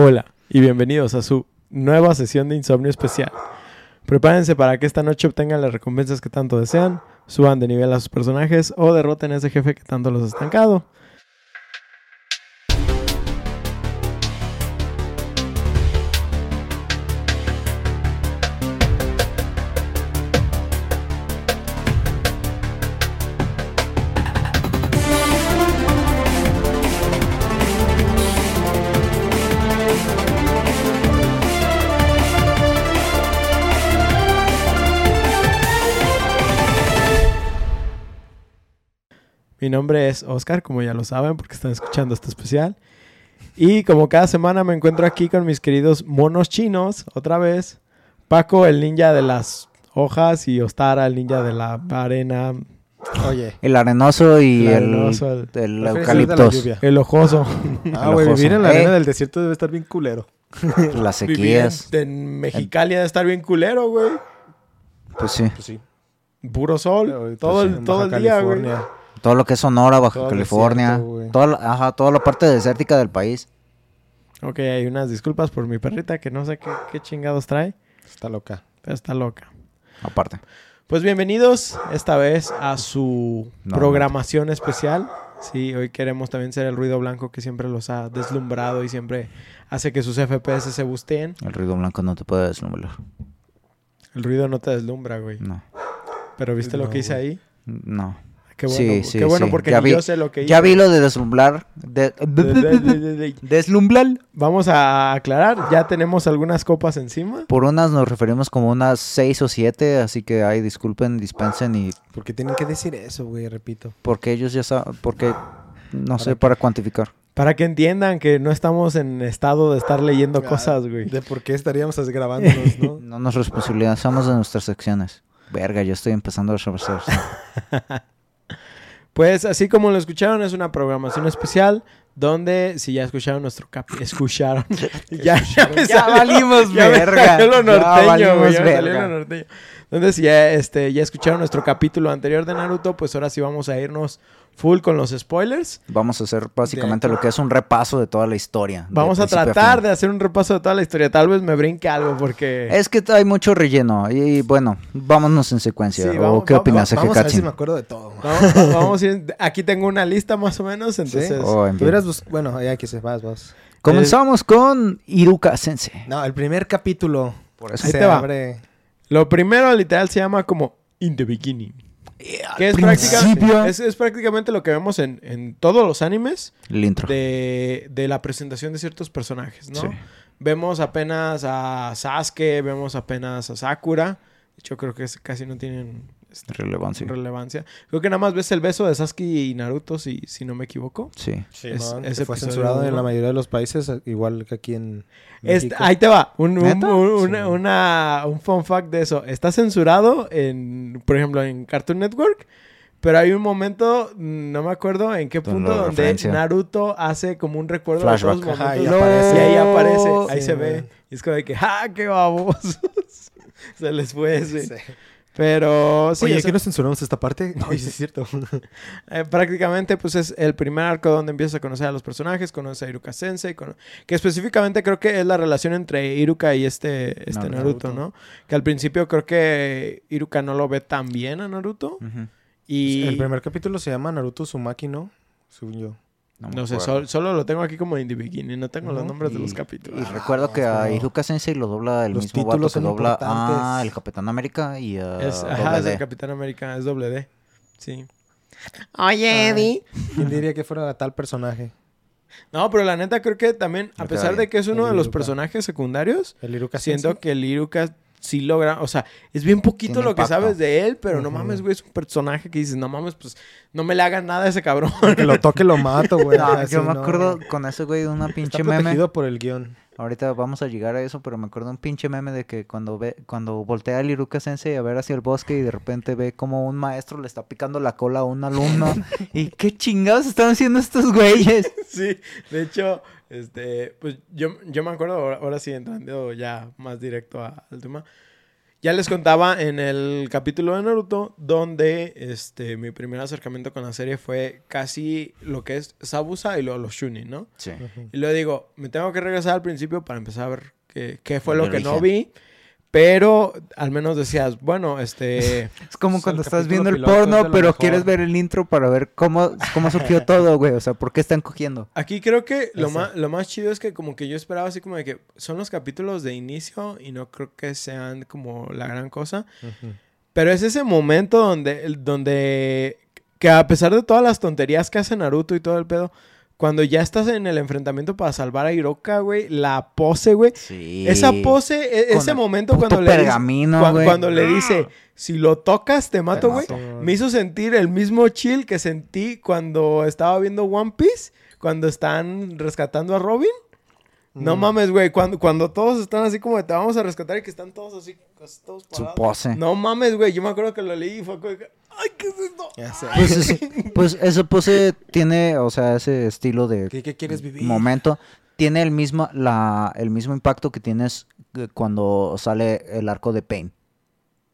Hola y bienvenidos a su nueva sesión de Insomnio Especial. Prepárense para que esta noche obtengan las recompensas que tanto desean, suban de nivel a sus personajes o derroten a ese jefe que tanto los ha estancado. Mi nombre es Oscar, como ya lo saben, porque están escuchando este especial. Y como cada semana me encuentro aquí con mis queridos monos chinos, otra vez. Paco, el ninja de las hojas, y Ostara, el ninja de la arena. Oye. El arenoso y El el, arenoso, el- el la eucaliptos. El ojoso. Ah, güey, vivir en la Eh. arena del desierto debe estar bien culero. Las Vivir sequías. en, en Mexicali ha de estar bien culero, güey. Pues sí. Pues sí. Puro sol. Ahorita todo sí, el, todo el día, güey. Todo lo que es Sonora, Baja Todo California. desierto, toda, la, ajá, toda la parte desértica del país. Ok, hay unas disculpas por mi perrita que no sé qué, qué chingados trae, Está loca. pero está loca. Aparte. Pues bienvenidos esta vez a su No, programación especial. Sí, hoy queremos también ser el ruido blanco que siempre los ha deslumbrado y siempre hace que sus FPS se busteen. El ruido blanco no te puede deslumbrar. El ruido no te deslumbra, güey. No. Pero ¿viste lo que hice güey. ahí? No. Qué bueno, Sí, sí, qué bueno sí. porque Ya ni vi- yo sé lo que hice. Ya vi lo de deslumbrar. De, De- de- de- de- de- deslumbrar. Vamos a aclarar, ya tenemos algunas copas encima. Por unas nos referimos como unas seis o siete, así que ahí disculpen, dispensen y ¿Por qué tienen que decir eso, güey? Repito. porque ellos ya saben, porque no sé, ¿Para cuantificar. Para que entiendan que no estamos en estado de estar leyendo Ah, cosas, güey. De por qué estaríamos grabándonos, ¿no? No nos responsabilizamos de nuestras secciones. Verga, yo estoy empezando a reversar. Pues así como lo escucharon, es una programación especial donde, si ya escucharon nuestro cap... Escucharon. ya, ya Ya salió- valimos ya verga. lo Ya norteño, valimos. Ya salió verga. lo norteño. Donde si ya, este, ya escucharon nuestro capítulo anterior de Naruto, pues ahora sí vamos a irnos full con los spoilers. Vamos a hacer básicamente lo que es un repaso de toda la historia. Vamos a tratar de hacer un repaso de toda la historia. Tal vez me brinque algo porque... Es que hay mucho relleno. Y bueno, vámonos en secuencia. Sí, ¿O vamos- qué va- opinas, Vamos a ver si me acuerdo de todo. Vamos, va- vamos a ir... Aquí tengo una lista más o menos, entonces... Oh, bus- Bueno, ya que se vas, vas. Comenzamos con Iruka Sensei. No, el primer capítulo. Por eso. Ahí se te va. abre. Lo primero literal se llama como In the Beginning. Que es, prácticamente lo que vemos en, en todos los animes El intro. de, de la presentación de ciertos personajes, ¿no? Sí. Vemos apenas a Sasuke, vemos apenas a Sakura. De hecho, creo que casi no tienen este, Relevancia. relevancia. Creo que nada más ves el beso de Sasuke y Naruto, si, si no me equivoco. Sí. Sí, Es- man, ese fue censurado en la mayoría de los países, igual que aquí en Este- ahí te va, un, un, un- una- Sí. una- un fun fact de eso. Está censurado en, por ejemplo, en Cartoon Network, pero hay un momento, mm, no me acuerdo en qué punto, donde referencia. Naruto hace como un recuerdo Flashback. de todos los Ajá, y momentos. aparece. Y ahí aparece, ahí Sí, se ve. Y es como de que, ¡ah, qué babosos! se les fue ese. Sí. Pero sí, Oye, ¿qué no censuramos esta parte? No, sí es cierto. eh, prácticamente pues es el primer arco donde empiezas a conocer a los personajes, conoces a Iruka Sensei, cono- que específicamente creo que es la relación entre Iruka y este, este Naruto, Naruto. ¿no? Que al principio creo que Iruka no lo ve tan bien a Naruto y El primer capítulo se llama Naruto Uzumaki, ¿no? Según yo. No sé, sol- solo lo tengo aquí como in the beginning, no tengo los nombres de los capítulos. Y recuerdo que a Iruka Sensei lo dobla el Los mismo vato títulos que dobla a importantes. el Capitán América y a es, Doble ajá, es el Capitán América, es doble D. Sí. Oye, Ay. ¿Quién diría que fuera tal personaje? No, pero la neta creo que también, a pesar de que es uno de los personajes secundarios, El Iruka siento que el Iruka sí logra, o sea, es bien poquito Tiene lo que sabes de él, pero no mames, güey, es un personaje que dices, no mames, pues no me le hagan nada a ese cabrón. Que lo toque lo mato, güey. No, yo me no. acuerdo con ese güey de una Está pinche meme. protegido por el guion. Ahorita vamos a llegar a eso, pero me acuerdo de un pinche meme de que cuando ve, cuando voltea el Iruka Sensei a ver hacia el bosque y de repente ve como un maestro le está picando la cola a un alumno. y qué chingados están haciendo estos güeyes. sí, de hecho, este, pues yo, yo me acuerdo, ahora, ahora sí entrando ya más directo a- al tema. Ya les contaba en el capítulo de Naruto, donde este, mi primer acercamiento con la serie fue casi lo que es Sabusa y luego los Shunin, ¿no? Sí. Y luego digo, me tengo que regresar al principio para empezar a ver qué, qué fue lo que no vi. Pero al menos decías, bueno, este... Es como Es cuando estás viendo el porno, pero mejor. quieres ver el intro para ver cómo, cómo surgió todo, güey. O sea, ¿por qué están cogiendo? Aquí creo que lo más, lo más chido es que como que yo esperaba así como de que son los capítulos de inicio y no creo que sean como la gran cosa. Ujú. Pero es ese momento donde, donde que a pesar de todas las tonterías que hace Naruto y todo el pedo, cuando ya estás en el enfrentamiento para salvar a Hiroka, güey, la pose, güey. Sí. Esa pose, e- Con ese momento cuando le, dice, cuando le dice, si lo tocas te mato, güey. Me hizo sentir el mismo chill que sentí cuando estaba viendo One Piece, cuando están rescatando a Robin. No Mm. mames, güey, cuando, cuando todos están así como de te vamos a rescatar y que están todos así, casi todos Su parados. pose. No mames, güey, yo me acuerdo que lo leí y fue ay, ¿qué es esto? Ya sé. Pues, es- pues esa pose tiene, o sea, ese estilo de ¿Qué, qué quieres vivir? momento. Tiene el mismo, la, el mismo impacto que tienes eh, cuando sale el arco de Pain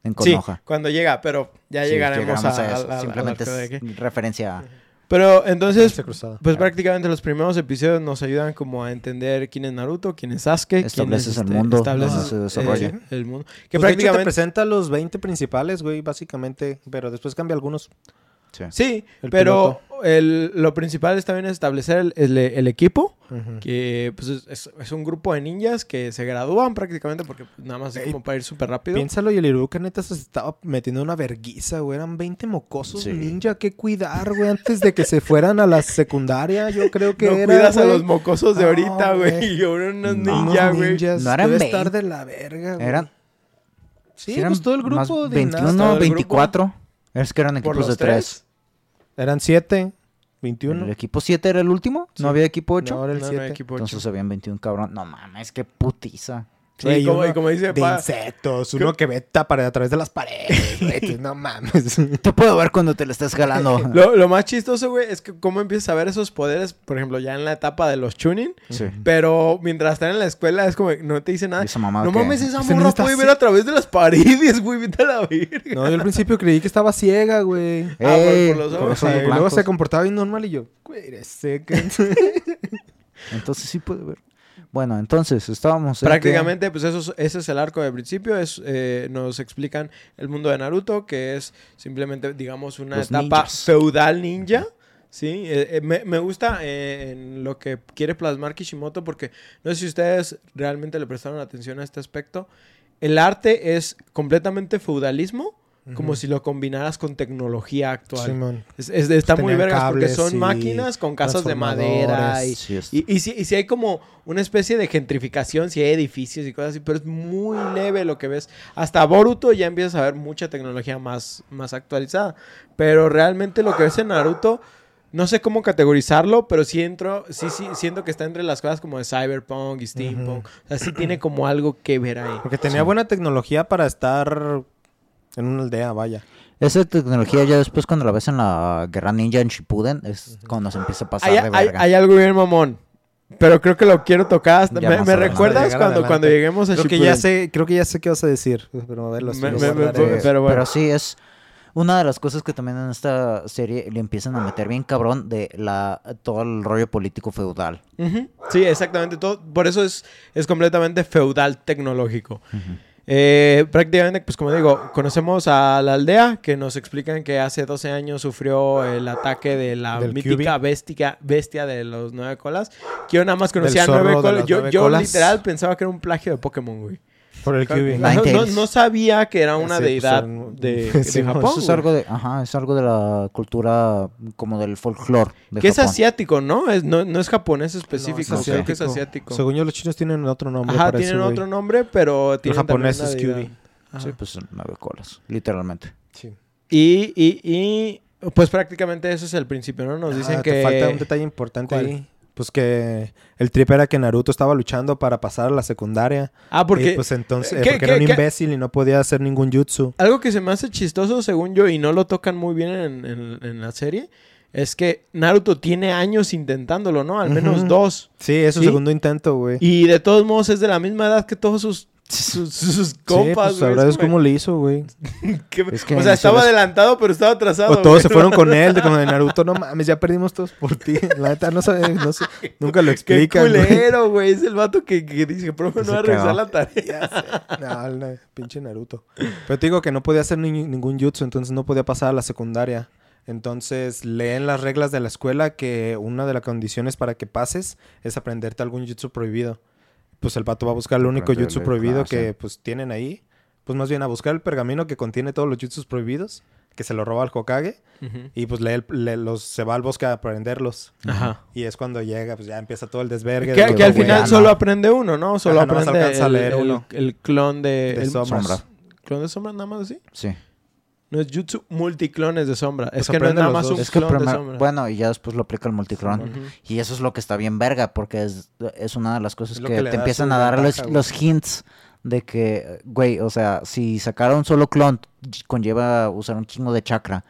en Sí, Konoha. cuando llega, pero ya Sí, llegaremos a, a- a- Simplemente es referencia a... Pero entonces, pues prácticamente los primeros episodios nos ayudan como a entender quién es Naruto, quién es Sasuke, quién Estableces es, el este, mundo, estableces se desarrolla. eh, el mundo. Que pues, de hecho te prácticamente presenta los 20 principales, güey, básicamente. Pero después cambia algunos. Sí. Sí, El pero el- lo principal es también establecer el, el- el equipo, que pues, es, un grupo de ninjas que se gradúan prácticamente porque pues, nada más es como para ir súper rápido. Piénsalo y el Iruka neta se estaba metiendo una verguiza, güey. Eran 20 mocosos Sí. ninja que cuidar, güey, antes de que se fueran a la secundaria. Yo creo que no era, cuidas a los mocosos de No, ahorita, güey. güey. Y ahora unos No. Ninja, güey. ninjas. No eran estar 20. de la verga, güey. Eran, Sí, eran pues todo el grupo de 21, nada. todo el grupo. 24. Es que eran equipos de los 3. tres. Eran 7, 21. ¿El equipo 7 era el último? Sí. ¿No había equipo 8? No, ahora el No, no, 7. equipo ocho. Entonces habían 21 cabrón. No mames, qué putiza. Sí, Güey, como, uno y como dice de pa- insectos, uno que ve tapar a través de las paredes, güey, no mames. Te puedo ver cuando te lo estás jalando. Lo, lo más chistoso, güey, es que cómo empiezas a ver esos poderes, por ejemplo, ya en la etapa de los tuning, sí. pero mientras están en la escuela es como, que no te dice nada. Esa mamada No que- mames, esa morra puede así. ver a través de las paredes, güey, vete a la verga. No, yo al principio creí que estaba ciega, güey. Ah, por- Ey, por los ojos, los luego se comportaba bien normal y yo, güey, eres seca. Entonces sí puede ver. Bueno, entonces estábamos que- Prácticamente, pues eso, es- ese es el arco de principio. Es, eh, nos explican el mundo de Naruto, que es simplemente, digamos, una Los etapa ninjas. feudal ninja. Sí, Eh, eh, me, me gusta eh, en lo que quiere plasmar Kishimoto, porque no sé si ustedes realmente le prestaron atención a este aspecto. El arte es completamente feudalismo, como si lo combinaras con tecnología actual. Simón. Es- es- está muy Tenían vergas porque son y máquinas con casas de madera y. Sí, y, y si, y si hay como una especie de gentrificación, si hay edificios y cosas así, pero es muy leve lo que ves. Hasta Boruto ya empiezas a ver mucha tecnología más, más actualizada. Pero realmente lo que ves en Naruto, no sé cómo categorizarlo, pero sí entro, sí, sí, siento que está entre las cosas como de Cyberpunk y Steampunk. O sea, sí tiene como algo que ver ahí. Porque tenía Sí. buena tecnología para estar en una aldea, vaya. Esa tecnología ya después cuando la ves en la Guerra Ninja en Shippuden es cuando se empieza a pasar Hay, de hay- verga. hay algo bien mamón. Pero creo que lo quiero tocar. hasta- ¿Me, me recuerdas cuando, adelante. cuando lleguemos a Creo que Shippuden? ya sé, creo que ya sé qué vas a decir, pero a ver, los Me- me- pero bueno. Pero sí, es una de las cosas que también en esta serie le empiezan a meter bien cabrón de la todo el rollo político feudal. Ujú. Sí, exactamente. Todo, por eso es, es completamente feudal tecnológico. Eh, prácticamente, pues como digo, conocemos a la aldea que nos explican que hace 12 años sufrió el ataque de la Del mítica bestia, bestia de los nueve colas. Que yo nada más conocía nueve colas. las Yo, nueve yo colas. literal pensaba que era un plagio de Pokémon, güey. Por el No, QB. Nine no- Tails. no sabía que era una Sí, pues, deidad de, de Sí, Japón. Eso es algo de, ajá, es algo de la cultura como del folclore de Que es asiático, ¿no? Es, no, no es japonés específico, No, es creo que es asiático. Según yo, los chinos tienen otro nombre. Ajá, para tienen otro nombre, pero El tienen japonés es QB. deidad. Ajá. Sí, pues nueve colas, literalmente. Sí. Y, y, y, pues prácticamente eso es el principio, ¿no? Nos dicen Ah, que... Te falta un detalle importante ¿Cuál? ahí. Pues que el trip era que Naruto estaba luchando para pasar a la secundaria. Ah, porque Y pues entonces, ¿Qué- porque era un qué? imbécil y no podía hacer ningún jutsu. algo que se me hace chistoso, según yo, y no lo tocan muy bien en, en- en la serie, es que Naruto tiene años intentándolo, ¿no? Al menos dos. Sí, es su ¿Sí? segundo intento, güey. Y de todos modos es de la misma edad que todos sus sus, sus Sí, compas, pues güey. sabrás Es cómo le hizo, güey. ¿qué- Es que o sea, se estaba adelantado, pero estaba atrasado. O todos güey. se fueron con él, de como de Naruto. No mames, ya perdimos todos por ti. La neta, no sabe, no sé, nunca lo Qué explican, güey. culero, güey. Es el vato que, que dice, profe, no va a revisar cagó. la tarea. No, no, pinche Naruto. Pero te digo que no podía hacer ni- ningún jutsu, entonces no podía pasar a la secundaria. Entonces leen las reglas de la escuela que una de las condiciones para que pases es aprenderte algún jutsu prohibido. Pues el vato va a buscar el único jutsu prohibido que pues tienen ahí. Pues más bien a buscar el pergamino que contiene todos los jutsus prohibidos, que se lo roba al Hokage. Y pues lee, el- lee los, se va al bosque a aprenderlos. Ajá. Y es cuando llega, pues ya empieza todo el desvergue. de Que, al final Bueno. solo aprende uno, ¿no? Solo Ajá, aprende a el, leer el- uno. el clon de... De el sombras. Sombra. ¿Clon de sombra nada más así? Sí. No es jutsu multiclones de sombra. Pues es que no es nada más un Es que clon de primero- sombra. bueno, y ya después lo aplica el multiclon. Y eso es lo que está bien verga, porque es, es una de las cosas que, te empiezan a dar los, ventaja, los hints de que, güey, o sea, si sacara un solo clon, conlleva usar un chingo de chakra.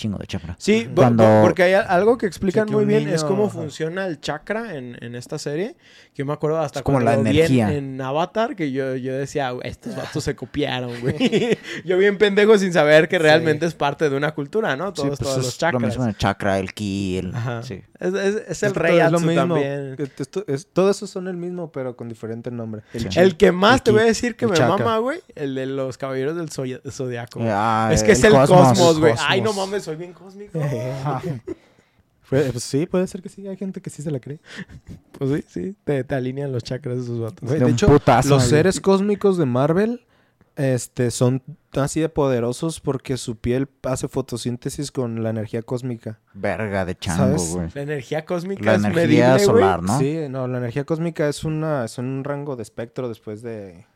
Chingo de chakra. Sí, Cuando- porque hay algo que explican Sí, que muy bien, niño- es cómo funciona el chakra en, en esta serie. Que yo me acuerdo hasta Es como cuando la lo vi en- energía. En, Avatar, que yo, yo decía, "Güey, estos vatos se copiaron, güey. yo bien pendejo sin saber que realmente es parte de una cultura, ¿no? Todos, pues todos es los Lo chakras. mismo el chakra, el ki, el... Ajá. Sí. Es, es- es el que rey lo mismo. también. Que esto- es- todo eso son el mismo, pero con diferente nombre. Sí. chi. El que más el te voy a ki, decir que el me chakra. mama, güey, el de los caballeros del zodiaco. Ah, es que es el cosmos, güey. cosmos. Ay, no mames, soy bien cósmico. Fue- pues sí, puede ser que sí. Hay gente que sí se la cree. pues sí, sí, te, te alinean los chakras de esos vatos. De hecho, putazo, los güey. seres cósmicos de Marvel este, son así de poderosos porque su piel hace fotosíntesis con la energía cósmica. Verga de chango, ¿Sabes? güey. La energía cósmica La es energía medible, güey. solar, ¿no? Sí, no, la energía cósmica es una es un rango de espectro después de...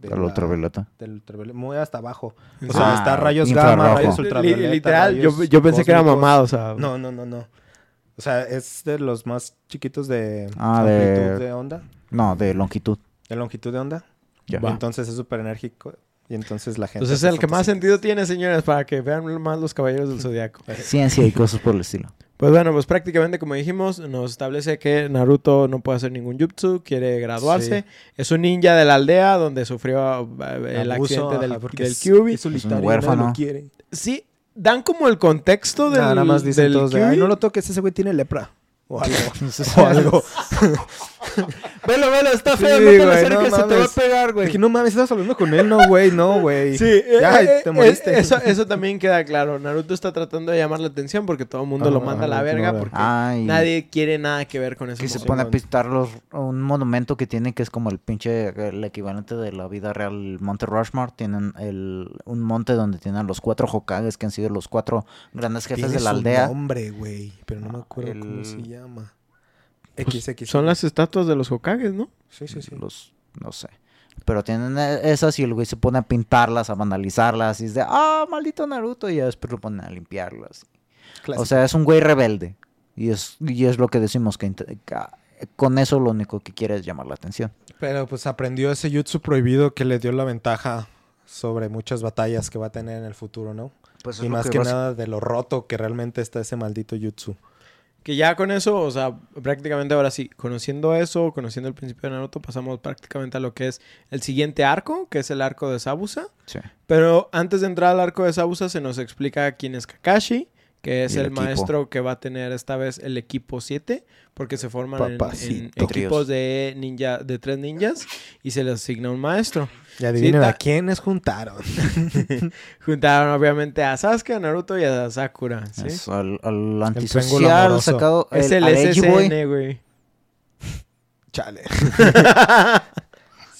de El la- ultravioleta. Del ultravioleta, muy hasta abajo. O Ah, sea, está rayos infrarrojo. gamma, rayos ultravioleta. Li- literal, yo, rayos yo pensé que era mamado, o sea. No, no, no, no. O sea, es de los más chiquitos de Ah, de- amplitud de onda, No, de longitud. de longitud de onda. Ya. Va. Entonces es súper enérgico y entonces la gente... Entonces es el que más sentido tiene, señores, para que vean más los caballeros del zodiaco. Ciencia y cosas por el estilo. Pues bueno, pues prácticamente como dijimos, nos establece que Naruto no puede hacer ningún jutsu, quiere graduarse. Es un ninja de la aldea donde sufrió eh, el Abuso, accidente del, del es- Kyuubi. Es solitario, un huérfano. lo quiere. Sí, dan como el contexto del, Nada, nada más dicen del todos de. "Ay, no lo toques, ese güey tiene lepra. O algo. o algo. Velo, velo, está feo, no te le acerques, se te va a pegar, Es que no mames, estás hablando con él, no, güey, no, güey. Sí, eh, Ya, eh, te eh, moriste. eso, eso también queda claro. Naruto está tratando de llamar la atención porque todo el mundo Ah, lo manda a la ah, verga no, porque Ay, nadie quiere nada que ver con eso. que se Sí, pone a man. pintar los, un monumento que tiene que es como el pinche, el equivalente de la vida real, el Monte Rushmore. Tienen el, un monte donde tienen los cuatro Hokages que han sido los cuatro grandes jefes de la su aldea. nombre, güey, pero no me acuerdo cómo se llama. Pues, XX. Son las estatuas de los Hokages, ¿no? Sí, sí, sí. Los, no sé. Pero tienen e- esas y el güey se pone a pintarlas, a vandalizarlas. Y es de, ah, maldito Naruto. Y ya después lo ponen a limpiarlas. Clásico. O sea, es un güey rebelde. Y es, y es lo que decimos que, que con eso lo único que quiere es llamar la atención. Pero pues aprendió ese jutsu prohibido que le dio la ventaja sobre muchas batallas que va a tener en el futuro, ¿no? Pues y más que, nada de lo roto que realmente está ese maldito jutsu. Que ya con eso, o sea, prácticamente ahora sí, conociendo eso, conociendo el principio de Naruto, pasamos prácticamente a lo que es el siguiente arco, que es el arco de Sabusa. Sí. Pero antes de entrar al arco de Sabusa, se nos explica quién es Kakashi, que es el el, maestro que va a tener esta vez el equipo 7, porque se forman en- equipos de ninja, de tres ninjas, y se les asigna un maestro. Y adivinen a quiénes juntaron. Juntaron obviamente a Sasuke, a Naruto y a Sakura. ¿sí? Es al, al antisocial sacado. Es el, el edgy boy. SSN, güey. Chale.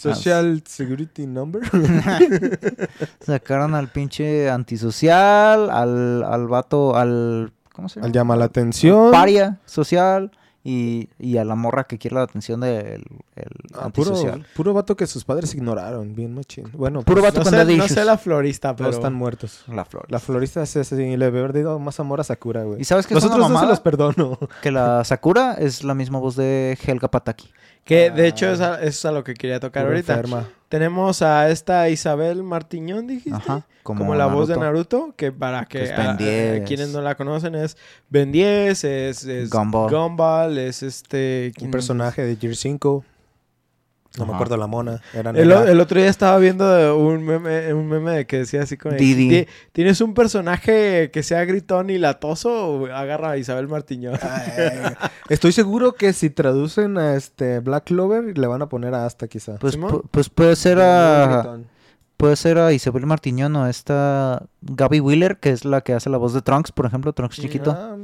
Social Security Number. Sacaron al pinche antisocial, al, al vato, al. ¿Cómo se llama? Él llama la atención. Paria social y, y a la morra que quiere la atención del el Ah, puro, antisocial. puro vato que sus padres ignoraron. Bien machín. Bueno, Puro pues, vato No con sé, no sé la florista, pero... todos están muertos. La flor. La florista es ese, y le haber dado más amor a Sakura, güey. ¿Y sabes qué Los es una otros dos se los perdono. Que la Sakura es la misma voz de Helga Pataki. Que de hecho Ah. es a, eso es a lo que quería tocar ahorita. enferma. Tenemos a esta Isabel Martiñón, dijiste. Ajá. Como, la voz de Naruto, que para que, Que es a- Ben a- a 10. quienes no la conocen es Ben 10, es, es Gumball. Gumball, es este... Un ¿quién- personaje de Gear 5. No me acuerdo la mona. Era El, otro día estaba viendo un meme, un meme de que decía así como... de, Didi. "Ti- ¿Tienes un personaje que sea gritón y latoso? Agarra a Isabel Martiñón. Ay, Estoy seguro que si traducen a este Black Clover le van a poner a Asta quizá. Pues, pues puede ser a... gritón. Puede ser a Isabel Martiñón o esta Gaby Wheeler, que es la que hace la voz de Trunks, por ejemplo, Trunks chiquito. Ah,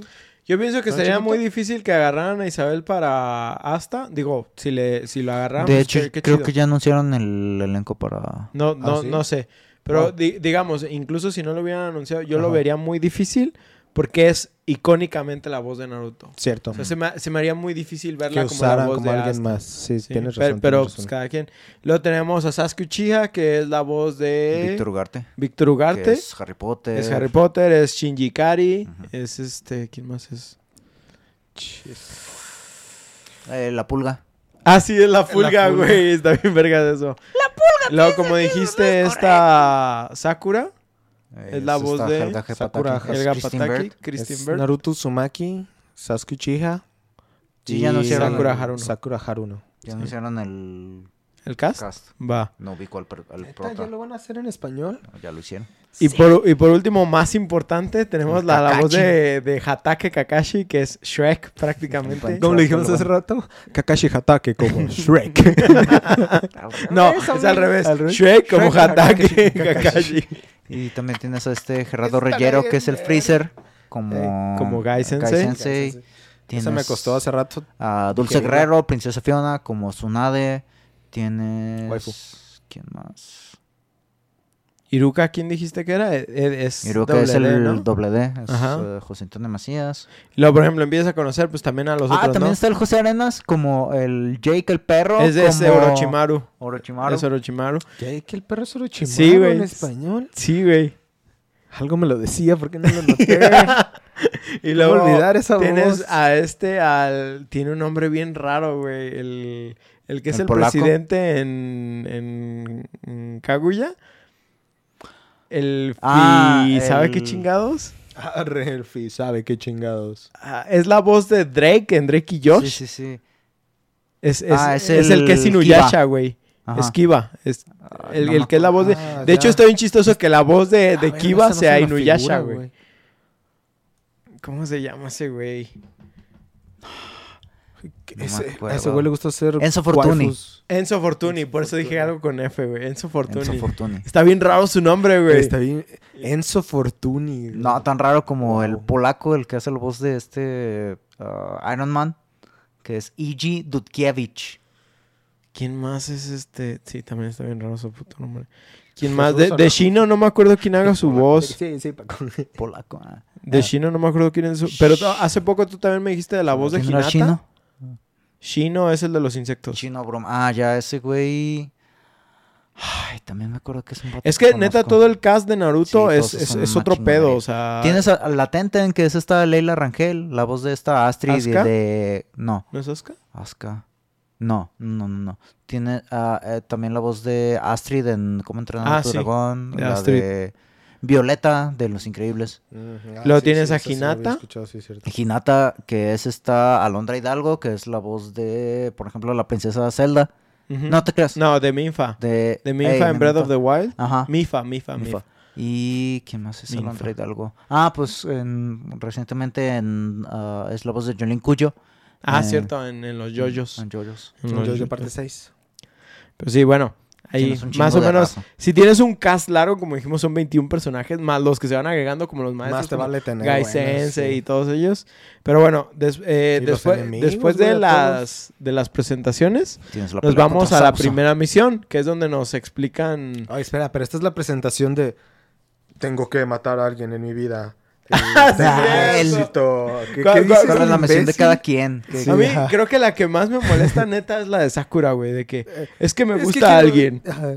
Yo pienso que ¿No, sería chiquito? muy difícil que agarraran a Isabel para Asta. Digo, si, le, si lo agarraran... de pues, hecho, qué- qué creo chido. que ya anunciaron el elenco para... No, no, ¿sí? no sé. Pero Wow. di- digamos, incluso si no lo hubieran anunciado, yo lo vería muy difícil porque es icónicamente la voz de Naruto. Cierto. O sea, se me, se me haría muy difícil que verla como la voz como de alguien Asta. más. Sí, Sí, tienes razón. pero, tienes pues razón. cada quien. Luego tenemos a Sasuke Uchiha, que es la voz de Víctor Ugarte. Víctor que Ugarte. es Harry Potter. Es Harry Potter, es Shinji Ikari, Ujú. es este, ¿quién más es? Eh, la pulga. Ah, sí, es la pulga, güey, está bien verga de eso. La pulga. Luego, como dijiste, esta Sakura, Es la voz de. Sakura Helga Christine Pataki, Es Bird. Naruto Uzumaki, Sasuke Uchiha. Y ya anunciaron Sakura Haruno. Sakura Haruno. Ya anunciaron el ¿El cast? cast. Va. No ubico al, al ¿Neta, prota. ¿Ya lo van a hacer en español? No, Ya lo hicieron. Y, por, y por último, más importante, tenemos la, la voz de, de Hatake Kakashi, que es Shrek prácticamente. Como ¿Cómo le dijimos hace rato? Kakashi Hatake como Shrek. No, es al revés. Al revés. Shrek como Shrek, Hatake Kakashi. Kakashi. Y también tienes a este Gerardo Reyero, que es el. Freezer. Como, como Gai Sensei. Sensei. Esa me costó hace rato. A Dulce. Guerrero, Princesa Fiona, como Tsunade. Tienes. Waifu. ¿Quién más? Iruka, ¿quién dijiste que era? E- e- Es que doble es D, el ¿no? doble D. Es Ajá. eh, José Antonio Macías. Y luego, por ejemplo, empiezas a conocer pues también a los ah, otros, también ¿no? está el José Arenas, como el Jake el perro. Es de ese Orochimaru. Orochimaru. Es Orochimaru. ¿Que el perro es Orochimaru Sí, güey. en español? Sí, güey. Algo me lo decía, ¿por qué no lo noté? Y ¿Cómo luego olvidar esa tienes voz? a este, al... Tiene un nombre bien raro, güey. El, el que es ¿El presidente en, en, en Kaguya. El Fi... Ah, ¿Sabe qué chingados? Arre, el Fi, sabe qué chingados. Ah, es la voz de Drake en Drake y Josh. Sí, sí, sí. Es, es, Ah, es es el, que es Inuyasha, güey. Es Kiba. Es el, no el me que es la voz de... Ah, De hecho, está bien chistoso que la voz de, de Kiba no sea Inuyasha, güey. ¿Cómo se llama ese güey? No Ese, a acuerdo. ese güey le gusta hacer Enzo Fortuny. waifus. Enzo Fortuny, por eso dije algo con F, güey. Enzo Fortuny. Enzo. Está bien raro su nombre, güey. Está bien. Enzo Fortuny. güey. No, tan raro como el polaco, el que hace la voz de este ah, Iron Man, que es E.G. Dudkiewicz. ¿Quién más es este? Sí, también está bien raro su puto nombre. ¿Quién más? De, de. Shino no me acuerdo quién haga su voz. Sí, sí, Paco. Polaco. ah. De Shino no me acuerdo quién es su... Pero hace poco tú también me dijiste de la voz de ¿Quién era Hinata. chino? Shino es el de los insectos. Chino Broma. Ah, ya, ese güey. Ay, también me acuerdo que es un Es que neta todo el cast de Naruto Sí, es, es, otro pedo, o sea... Tienes a, la Tenten, que es esta Leila Rangel, la voz de esta Astrid y ¿Asuka? de... No, ¿No es Oscar? Asuka. No, no, no, no. Tiene ah, eh, también la voz de Astrid en Cómo entrenar a Ah, tu sí, dragón. de la Astrid. de Violeta de Los Increíbles. Luego tienes a Hinata. Hinata, que es esta Alondra Hidalgo, que es la voz de, por ejemplo, la princesa Zelda. No te creas. No, de Minfa. De, De Minfa en de Breath of the Wild. Ajá. Mifa, Mifa. Mifa. ¿Y quién más es Minfa. Alondra Hidalgo? Ah, pues en- recientemente en, ah, es la voz de Jolene Cuyo. Ah, Eh, cierto, en, en los yoyos. En Yoyos. En yoyos. parte 6. Pero sí, bueno. Ahí, más o menos, raza. si tienes un cast largo, como dijimos, son 21 personajes, más los que se van agregando, como los maestros, Más te vale tener. Sí. y todos ellos. Pero bueno, des- eh, después, enemigos, después de las, de las presentaciones, la nos vamos a la primera misión, que es donde nos explican... Ay, espera, pero esta es la presentación de. Tengo que matar a alguien en mi vida. Ah, sí, Ah. Éxito. ¿Qué, ¿Cuál- qué cuál- dices, ¿Cuál es la misión de cada quien? Que- Sí. a mí ajá. creo que la que más me molesta neta es la de Sakura, güey, de que es que me Es que gusta quiero- alguien. Ajá.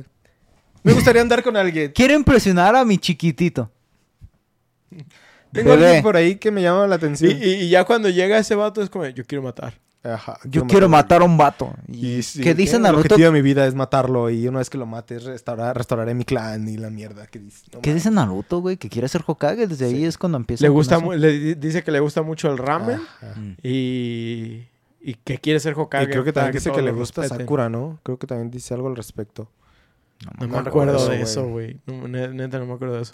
Me gustaría andar con alguien. Quiero impresionar a mi chiquitito. Tengo Bebé. alguien por ahí que me llama la Y, atención. y- y ya cuando llega ese vato es como, yo quiero matar. Ajá, Yo quiero matar a un vato. Y sí, ¿Qué dice El Naruto? objetivo de mi vida es matarlo y una vez que lo mates restaurar, restauraré mi clan y la mierda que dice. No ¿Qué dice Naruto, güey? Que quiere ser Hokage. Desde ahí es cuando empieza. Le gusta, le di- dice que le gusta mucho el ramen Ajá. Mm. y y que quiere ser Hokage. Y creo que también dice que le gusta respeten. Sakura, ¿no? Creo que también dice algo al respecto. No me No acuerdo de eso, güey. No, neta, no me acuerdo de eso.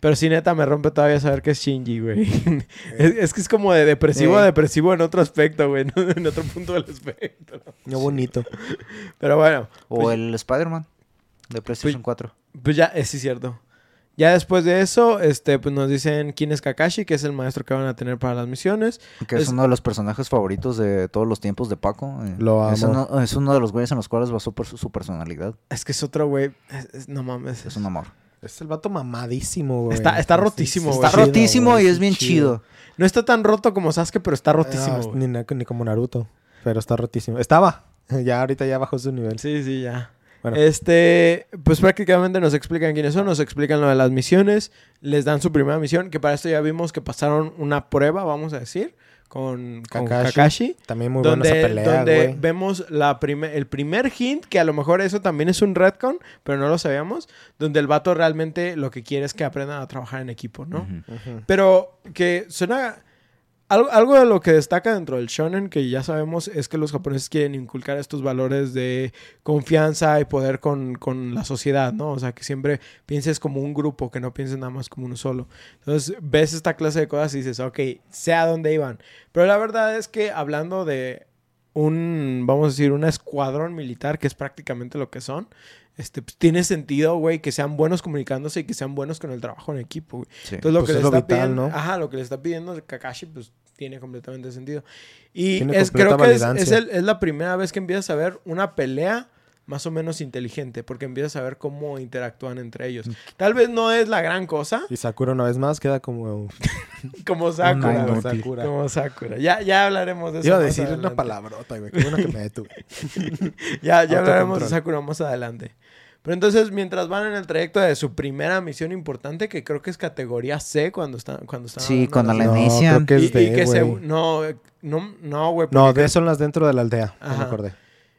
Pero sí, neta, me rompe todavía saber que es Shinji, güey. es, es que es como de depresivo a Eh. depresivo en otro aspecto, güey. ¿no? En otro punto del espectro. No bonito. Pero bueno, O Pues- el Spider-Man de PlayStation 4. pues ya, es sí cierto. Ya después de eso, este, pues nos dicen quién es Kakashi, que es el maestro que van a tener para las misiones. Que es, Es- uno de los personajes favoritos de todos los tiempos de Paco. eh. Lo Es amo. uno, es uno de los güeyes en los cuales basó por su, su personalidad. Es que es otro güey. es- es- no mames. Es un amor. Es el vato mamadísimo, güey. Está- está rotísimo, sí, güey. Está chido, rotísimo güey, y es bien chido. No está tan roto como Sasuke, pero está rotísimo. Ah, güey. ni, ni como Naruto. Pero está rotísimo. Estaba. Ya ahorita ya bajó su nivel. Sí, sí, ya. Bueno. Este, pues prácticamente nos explican quiénes son, nos explican lo de las misiones, les dan su primera misión, que para esto ya vimos que pasaron una prueba, vamos a decir, con con Kakashi. Kakashi. También muy buena donde esa pelea, donde vemos la el primer hint, que a lo mejor eso también es un retcon, pero no lo sabíamos, donde el vato realmente lo que quiere es que aprendan a trabajar en equipo, ¿no? Pero que suena... Algo, algo de lo que destaca dentro del shonen, que ya sabemos, es que los japoneses quieren inculcar estos valores de confianza y poder con, con la sociedad, ¿no? O sea, que siempre pienses como un grupo, que no pienses nada más como uno solo. Entonces, ves esta clase de cosas y dices, ok, sé a dónde iban. Pero la verdad es que hablando de un, vamos a decir, un escuadrón militar, que es prácticamente lo que son, este, pues, tiene sentido, güey, que sean buenos comunicándose y que sean buenos con el trabajo en equipo, güey. Sí. Entonces lo Pues que es le está vital, pidiendo, ¿no? ajá, lo que le está pidiendo Kakashi, pues tiene completamente sentido. Y Tiene es, creo que es, es el- es la primera vez que empiezas a ver una pelea más o menos inteligente, porque empiezas a ver cómo interactúan entre ellos. Mm. Tal vez no es la gran cosa, Y Sakura una vez más queda como... como Sakura. Una. Como Sakura. Ya, ya hablaremos de eso. Iba a decir una palabrota, güey. Qué bueno que me detuve. Ya, ya hablaremos de. Sakura más adelante. Pero entonces, mientras van en el trayecto de su primera misión importante, que creo que es categoría C cuando están cuando están Sí, cuando la No, inician. creo que es y, y D, que se güey. no no no güey No, de son las dentro de la aldea. No me Ajá. acordé.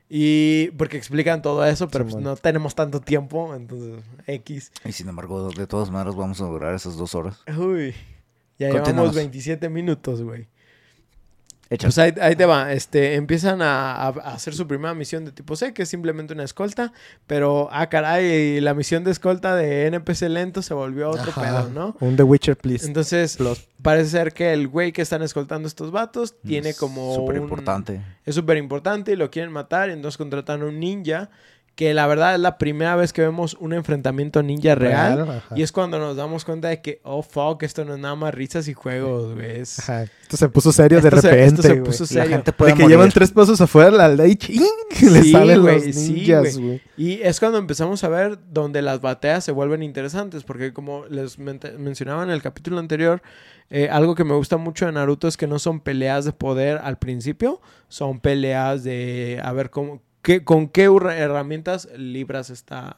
y porque explican todo eso pero pues, no tenemos tanto tiempo entonces X Y sin embargo, de todas maneras vamos a durar esas dos horas. uy ya llevamos Continuamos. 27 minutos güey Échale. pues ahí, ahí te va este empiezan a, hacer su primera misión de tipo C que es simplemente una escolta pero ah caray la misión de escolta de NPC lento se volvió otro Ajá. pedo no Un The Witcher, please. entonces parece ser que el güey que están escoltando estos vatos tiene Es como Súper importante. es súper importante y lo quieren matar y entonces contratan a un ninja que la verdad es la primera vez que vemos un enfrentamiento ninja real, y es cuando nos damos cuenta de que oh fuck esto no es nada más risas y juegos güey Ajá. Esto se puso serio de se- repente, esto se puso La serio. gente puede De que morir. llevan tres pasos afuera de la aldea y ching, le Sí, salen güey, los ninjas, güey. Y es cuando empezamos a ver donde las batallas se vuelven interesantes, porque como les mencionaba en el capítulo anterior, eh, algo que me gusta mucho de Naruto es que no son peleas de poder al principio, son peleas de a ver cómo, qué, con qué herra- herramientas libras esta,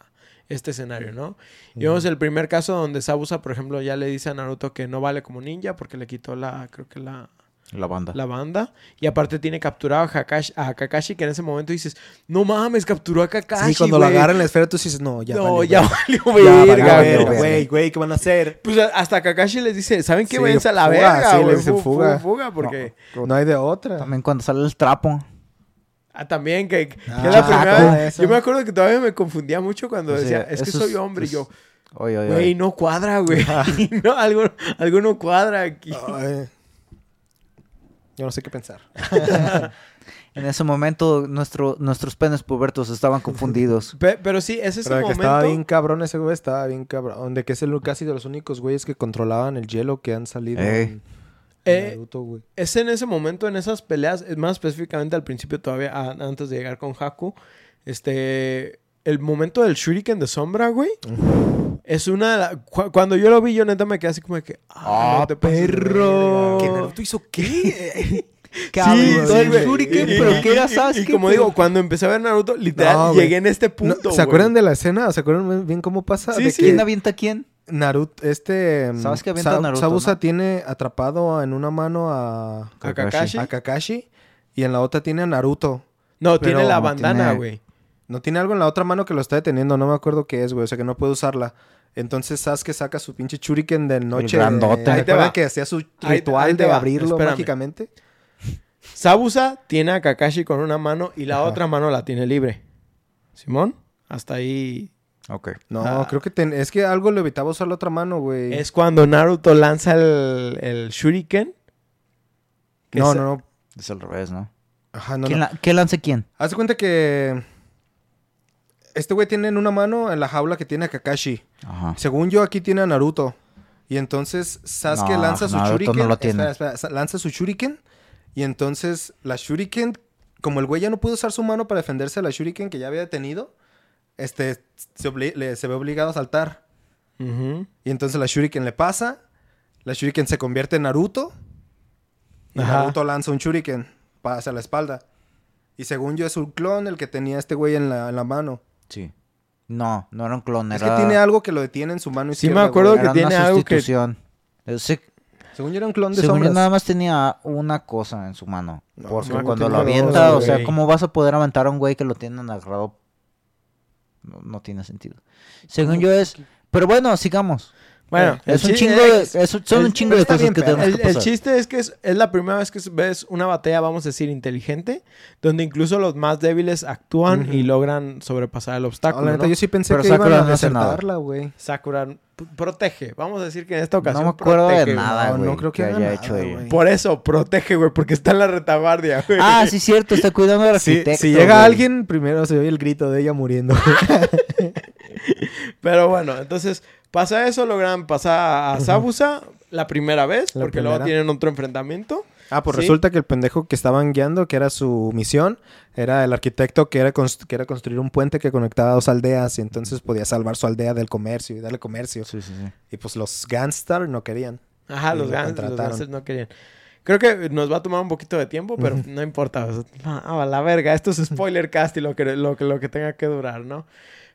este escenario, ¿no? Y vemos el primer caso donde Sabusa, por ejemplo, ya le dice a Naruto que no vale como ninja porque le quitó la, creo que la, La banda. la banda. Y aparte tiene capturado a, Hakashi, a Kakashi, que en ese momento dices, no mames, capturó a Kakashi. Sí, cuando lo güey". agarran la esfera, tú dices, no, ya no, valió, ya valió Ya verga, valió güey. verga, güey, güey, ¿qué van a hacer? Pues hasta Kakashi les dice, ¿saben qué? Sí, Váyanse a la fuga, verga, sí, le güey. dicen Fu- fu- fuga. fuga, porque... No hay de otra. También cuando sale el trapo. Ah, también, que, que Ah, es la primera vez. Yo me acuerdo que todavía me confundía mucho cuando Sí, decía, es que soy es- hombre. Y yo, Oye, oye, güey, oye. no cuadra, güey. no, algo, algo no cuadra aquí. Ay. Yo no sé qué pensar. En ese momento nuestro, nuestros penes pubertos estaban confundidos. Pe- pero sí, es ese Pero de que momento... estaba bien cabrón ese güey, estaba bien cabrón. De que es el, casi de los únicos güeyes que controlaban el hielo que han salido Ey. en Eh, Naruto, güey. es en ese momento, en esas peleas, es más específicamente al principio todavía, a- antes de llegar con Haku, este, el momento del shuriken de sombra, güey, es una de las... cu- cuando yo lo vi, yo neta me quedé así como de que... ¡Ah, no te pases de perro! ¿Que güey". Naruto hizo qué? ¿Qué Sí, güey. shuriken? Y- ¿Pero y- qué era y- Sasuke? Y como Pero- digo, cuando empecé a ver Naruto, literal, No, llegué en este No, punto, ¿Se acuerdan güey. de la escena? ¿Se acuerdan bien cómo pasa? Sí, de sí. ¿Quién avienta a quién? Naruto, este... mm, ¿Sabes que avienta a Naruto, Sabusa no? tiene atrapado en una mano a... ¿A Kakashi? a Kakashi y en la otra tiene a Naruto. No, Pero tiene la bandana, tiene- güey. No tiene algo en la otra mano que lo está deteniendo, no me acuerdo qué es, güey, o sea que no puede usarla. Entonces Sasuke saca su pinche shuriken de noche. grandote. ¿Te Ahí te que hacía su ritual ahí de va, abrirlo espérame. mágicamente? Sabusa tiene a Kakashi con una mano y la otra mano la tiene libre. Simón, hasta ahí. Ok. No, Ah. creo que ten- es que algo le evitaba usar la otra mano, güey. Es cuando Naruto lanza el, el Shuriken. No, es- no, no. Es al revés, ¿no? Ajá, no, ¿Quién no. la- ¿Qué lance quién? Haz cuenta que este güey tiene en una mano en la jaula que tiene a Kakashi. Ajá. Según yo, aquí tiene a Naruto. Y entonces Sasuke No, lanza su Naruto shuriken. no lo tiene. Espera, espera, sa- lanza su shuriken. Y entonces la shuriken, como el güey ya no pudo usar su mano para defenderse de la shuriken que ya había detenido, este, se, le- se ve obligado a saltar. Y entonces la shuriken le pasa. La shuriken se convierte en Naruto. Y Ajá. Naruto lanza un shuriken hacia la espalda. Y según yo es un clon el que tenía este güey en la, en la mano. Sí. No, no era un clon, Es que tiene algo que lo detiene en su mano Sí, me izquierda. acuerdo güey. que era tiene una algo que- sustitución. Eh, Según yo era un clon de según yo sombras. nada más tenía una cosa en su mano. No, porque yo cuando lo avienta, o sea, ¿cómo vas a poder aventar a un güey que lo tienen agarrado? No, no tiene sentido. Según yo es... Pero bueno, sigamos. Bueno, es el un chi- chingo de, es- es- son el- un chingo de cosas bien, que tenemos El, que el pasar. chiste es que es, es la primera vez que ves una batalla, vamos a decir, inteligente, donde incluso los más débiles actúan y logran sobrepasar el No, obstáculo. ¿no? yo sí pensé Pero que iban Sakura a no hace nada. desertarla, güey. Sakura protege. Vamos a decir que en esta ocasión No me acuerdo de protege, güey. nada, No, güey, no creo que que haya nada, hecho güey. Por eso, protege, güey, porque está en la retaguardia, güey. Ah, sí, cierto, está cuidando al Si, arquitecto. si llega güey. alguien, primero se oye el grito de ella muriendo. Pero bueno, entonces pasa eso, logran pasar a, Sabusa la primera vez, La porque luego tienen otro enfrentamiento. ah, pues Sí. resulta que el pendejo que estaban guiando, que era su misión, era el arquitecto que era, que era construir un puente que conectaba dos aldeas y entonces podía salvar su aldea del comercio y darle comercio. Sí, sí, sí. Y pues los Gangstar no querían. Ajá, los Gans. Ganses no querían. Creo que nos va a tomar un poquito de tiempo, pero no importa. o sea, no, a la verga, esto es spoiler cast y lo que, lo, que, lo que tenga que durar, ¿no?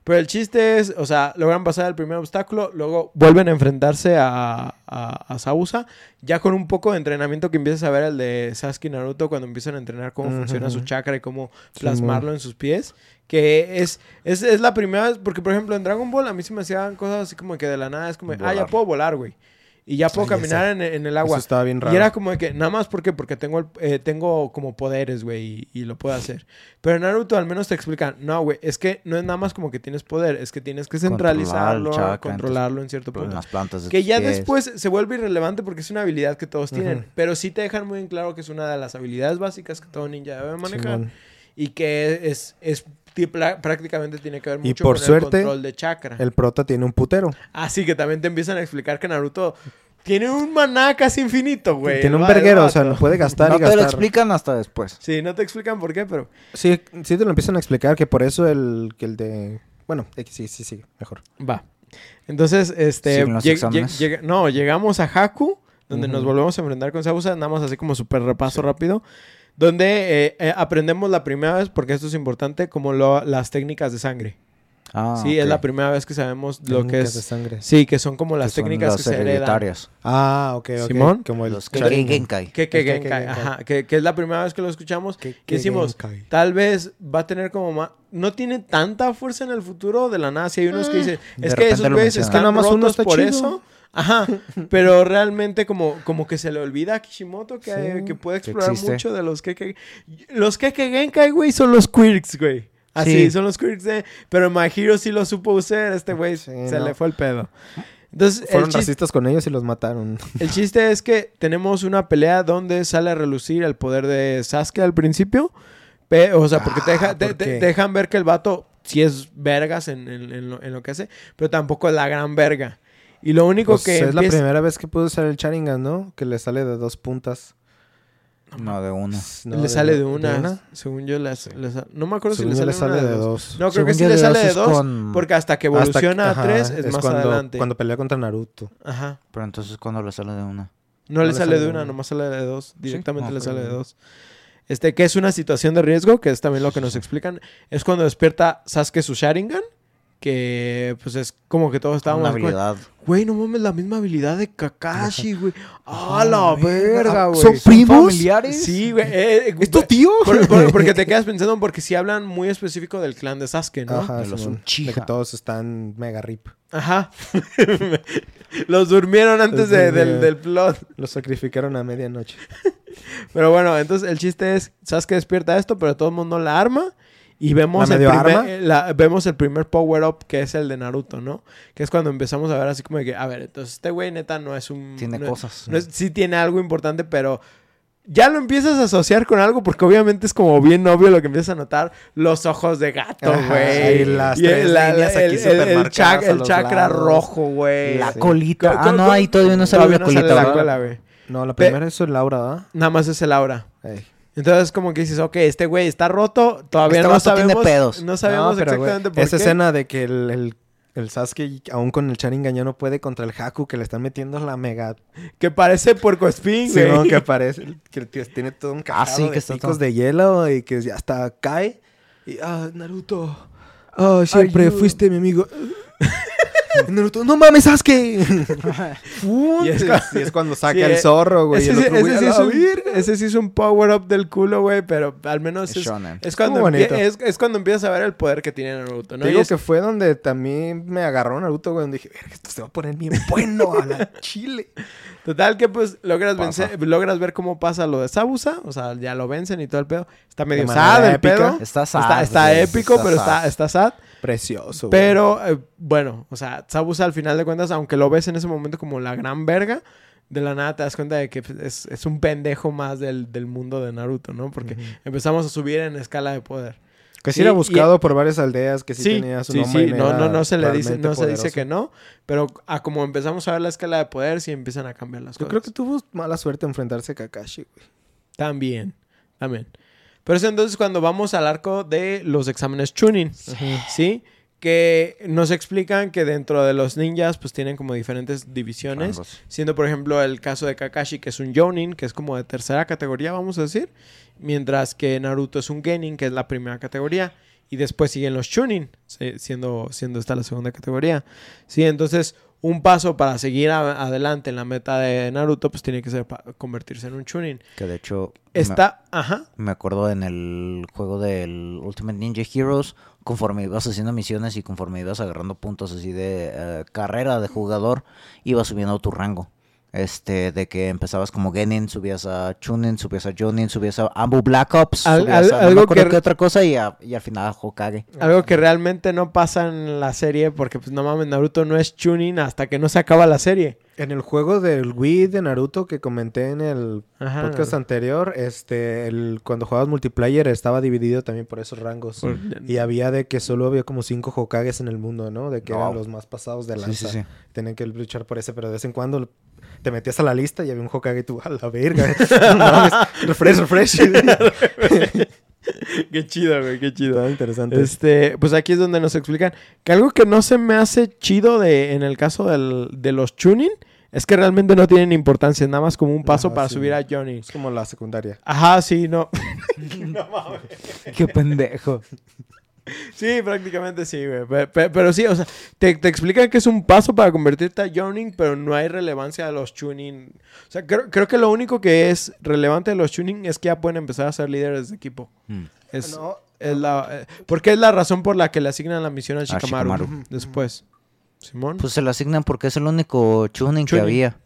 Pero el chiste es, o sea, logran pasar el primer obstáculo, luego vuelven a enfrentarse a, a, a Sausa, ya con un poco de entrenamiento que empiezas a ver el de Sasuke y Naruto cuando empiezan a entrenar cómo funciona su chakra y cómo Sí, plasmarlo en sus pies. Que es, es, es la primera vez, porque por ejemplo en Dragon Ball a mí se me hacían cosas así como que de la nada es como, ah, ya Volar. puedo volar, güey. Y ya puedo Ay, caminar en, en el Eso agua. estaba bien raro. Y era como de que, nada más porque, porque tengo, el- eh, tengo como poderes, güey, y, y lo puedo hacer. Pero en Naruto al menos te explican, no, güey, es que no es nada más como que tienes poder, es que tienes que Controlar centralizarlo, en tus- controlarlo en cierto En punto. las plantas de Que ya pies. después se vuelve irrelevante porque es una habilidad que todos tienen. Pero sí te dejan muy en claro que es una de las habilidades básicas que todo ninja debe manejar. Y que es, es prácticamente tiene que ver Y mucho por con suerte, el control de chakra. El prota tiene un putero. Así que también te empiezan a explicar que Naruto tiene un maná casi infinito, güey. tiene un verguero, o sea, lo puede gastar No y te lo gastar. explican hasta después. Sí, no te explican por qué, pero... Sí, sí te lo empiezan a explicar que por eso el, que el de... Bueno, X, sí, sí, sí, mejor. Va. Entonces, este... Lleg- lleg- no, llegamos a Haku, donde nos volvemos a enfrentar con Sabusa, nada más así como súper repaso rápido. Donde eh, eh, aprendemos la primera vez, porque esto es importante, como lo- las técnicas de sangre. Ah, sí, es ok. la primera vez que sabemos lo que Técnicas de es... sangre. Sí, que son como las Que son técnicas que se heredan. hereditarias. Ah, ok, ok. Simón. Como el Los. Genkai. Que, que El que- Genkai, que- ajá, que, que es la primera vez que lo escuchamos. Que- decimos, Genkai. tal vez va a tener como más... No tiene tanta fuerza en el futuro de la nada. Si hay unos que dicen, de es que esos mencionan. están Que nada más uno rotos está por chido. eso. Ajá, pero realmente como, como que se le olvida a Kishimoto que, Sí, que puede que explorar mucho de los Keke... Los Keke Genkai, güey, son los quirks, güey. Así, Sí. son los quirks de... Pero My Hero sí lo supo usar, este güey Sí, se no. le fue el pedo. Entonces, Fueron chiste- racistas con ellos y los mataron. el chiste es que tenemos una pelea donde sale a relucir el poder de Sasuke al principio. O sea, porque te, deja- Ah, ¿por te- te dejan ver que el vato sí es vergas en, en- en lo, en lo que hace, pero tampoco es la gran verga. Y lo único Pues que es la primera vez que pudo usar el Sharingan, ¿no? Que le sale de dos puntas. No, de una. No, le sale de una, según yo, le, Sí. no me acuerdo Según si le le sale, una de de dos. dos. No, creo Según que sí le sale de dos, con- porque hasta que Hasta evoluciona ajá, a tres es, más cuando, adelante. Cuando pelea contra Naruto. Ajá. Pero entonces, ¿cuándo le sale de una? No, No le le sale sale de una, una. nomás sale de dos. Directamente le ok. sale de dos. Este, que es una situación de riesgo, que es también lo que nos explican. Es cuando despierta Sasuke su Sharingan, que pues es como que todos estábamos... Una güey, habilidad. Güey, no mames, la misma habilidad de Kakashi, güey. ¡Ah, la verga, güey! ¿Son primos? familiares? Sí, güey. eh, eh, ¿Es tu tío? por- por- porque te quedas pensando, porque sí hablan muy específico del clan de Sasuke, ¿no? Ajá, De los. Uchiha. Que todos están mega rip. Ajá. Los durmieron antes Los de- del, del plot. Los sacrificaron a medianoche. Pero bueno, entonces el chiste es, Sasuke despierta esto, pero todo el mundo la arma. Y vemos ¿La el, primer, la- vemos el primer power-up que es el de Naruto, ¿no? Que es cuando empezamos a ver así como de que, a ver, entonces este güey neta no es un... Tiene no es- cosas. no es- sí tiene algo importante, pero ya lo empiezas a asociar con algo porque obviamente es como bien obvio lo que empiezas a notar. Los ojos de gato, güey. sí, las Y el- tres la- líneas el, aquí el- el chac- el chakra lados. rojo, güey. La Sí. colita. Co- Ah, no, ahí todavía no sale todavía la no colita. la ¿verdad? cola, güey. No, la Pe- primera es el Laura, ¿verdad? Nada más es el aura. Ey. Entonces como que dices, ok, este güey está roto, todavía Este no vato tiene sabemos, pedos. no sabemos No, güey, exactamente por Esa qué. escena de que el, el, el Sasuke, aún con el Sharingan, ya no puede contra el Haku, que le están metiendo la mega... Que parece puerco güey. Simón, que parece, que tiene todo un cajado Ah, sí, que de está picos todo- de hielo y que ya hasta cae. Y, ah, Naruto, ah, siempre Ayuda. fuiste mi amigo. Naruto, no mames, Sasuke. y, es, y es cuando saca Sí, el eh, zorro, güey. Ese, el otro, ese sí "A es un, virga". ese sí es un power up del culo, güey, pero al menos Es es, cuando es, es cuando empiezas a ver el poder que tiene Naruto, ¿no? Te digo que fue donde también me agarró Naruto, güey. Donde dije, "Verga, esto se va a poner bien bueno a la chile. Total que pues logras vencer, logras ver cómo pasa lo de Sabusa, o sea, ya lo vencen y todo el pedo. Está medio sad el épica. pedo. Está sad, Está, está güey, épico, está pero sad. está, está sad. Precioso, güey. Pero eh, bueno, o sea, Sabusa al final de cuentas, aunque lo ves en ese momento como la gran verga, de la nada te das cuenta de que pues, es, es un pendejo más del, del mundo de Naruto, ¿no? Porque empezamos a subir en escala de poder. Que sí, Sí, era y- buscado por varias aldeas, que sí, Sí, tenía su sí, nombre. sí, no, no, no se le dice, no se dice que no, pero a como empezamos a ver la escala de poder, sí empiezan a cambiar las Yo cosas. creo que tuvo mala suerte enfrentarse a Kakashi, güey. También, también. Pero es entonces cuando vamos al arco de los exámenes Chunin, ¿sí? Que nos explican que dentro de los ninjas pues tienen como diferentes divisiones. Rangos. Siendo por ejemplo el caso de Kakashi que es un Jonin, que es como de tercera categoría, vamos a decir. Mientras que Naruto es un Genin, que es la primera categoría. Y después siguen los Chunin, si- siendo, siendo esta la segunda categoría. Sí, entonces un paso para seguir a- adelante en la meta de Naruto pues tiene que ser convertirse en un Chunin. Que de hecho. me- Está, ajá, Me acuerdo en el juego del Ultimate Ninja Heroes, conforme ibas haciendo misiones y conforme ibas agarrando puntos así de eh, carrera de jugador, ibas subiendo tu rango. Este, de que empezabas como Genin, subías a Chunin, subías a Jonin, subías a Ambu Black Ops, Al- subías al- a no algo que- otra cosa y, a- y al final a Hokage. Algo que realmente no pasa en la serie porque pues no mames, Naruto no es Chunin hasta que no se acaba la serie. En el juego del Wii de Naruto que comenté en el Ajá. podcast anterior, este, el, cuando jugabas multiplayer estaba dividido también por esos rangos. Por- Y había de que solo había como cinco Hokages en el mundo, ¿no? De que No. eran los más pasados de Sí, lanza. sí, sí. Tenían que luchar por ese, pero de vez en cuando te metías a la lista y había un Hokage y tú, a la verga. no mames, refresh, refresh. qué chido, güey, qué chido. Estaba interesante. Este, pues aquí es donde nos explican que algo que no se me hace chido de, en el caso del- de los Chunin es que realmente no tienen importancia, nada más como un paso para sí. subir a Johnny. Es como la secundaria. Ajá, sí, no. Qué pendejo. Sí, prácticamente sí, güey. Pe- pe- Pero, sí, o sea, te, te explican que es un paso para convertirte a Jonin, pero no hay relevancia a los Chunin. O sea, creo, creo que lo único que es relevante de los Chunin es que ya pueden empezar a ser líderes de equipo. Mm. Es, No, es la, eh, porque es la razón por la que le asignan la misión a Shikamaru, Shikamaru. Después. Simón. Pues se lo asignan porque es el único Chunin que había.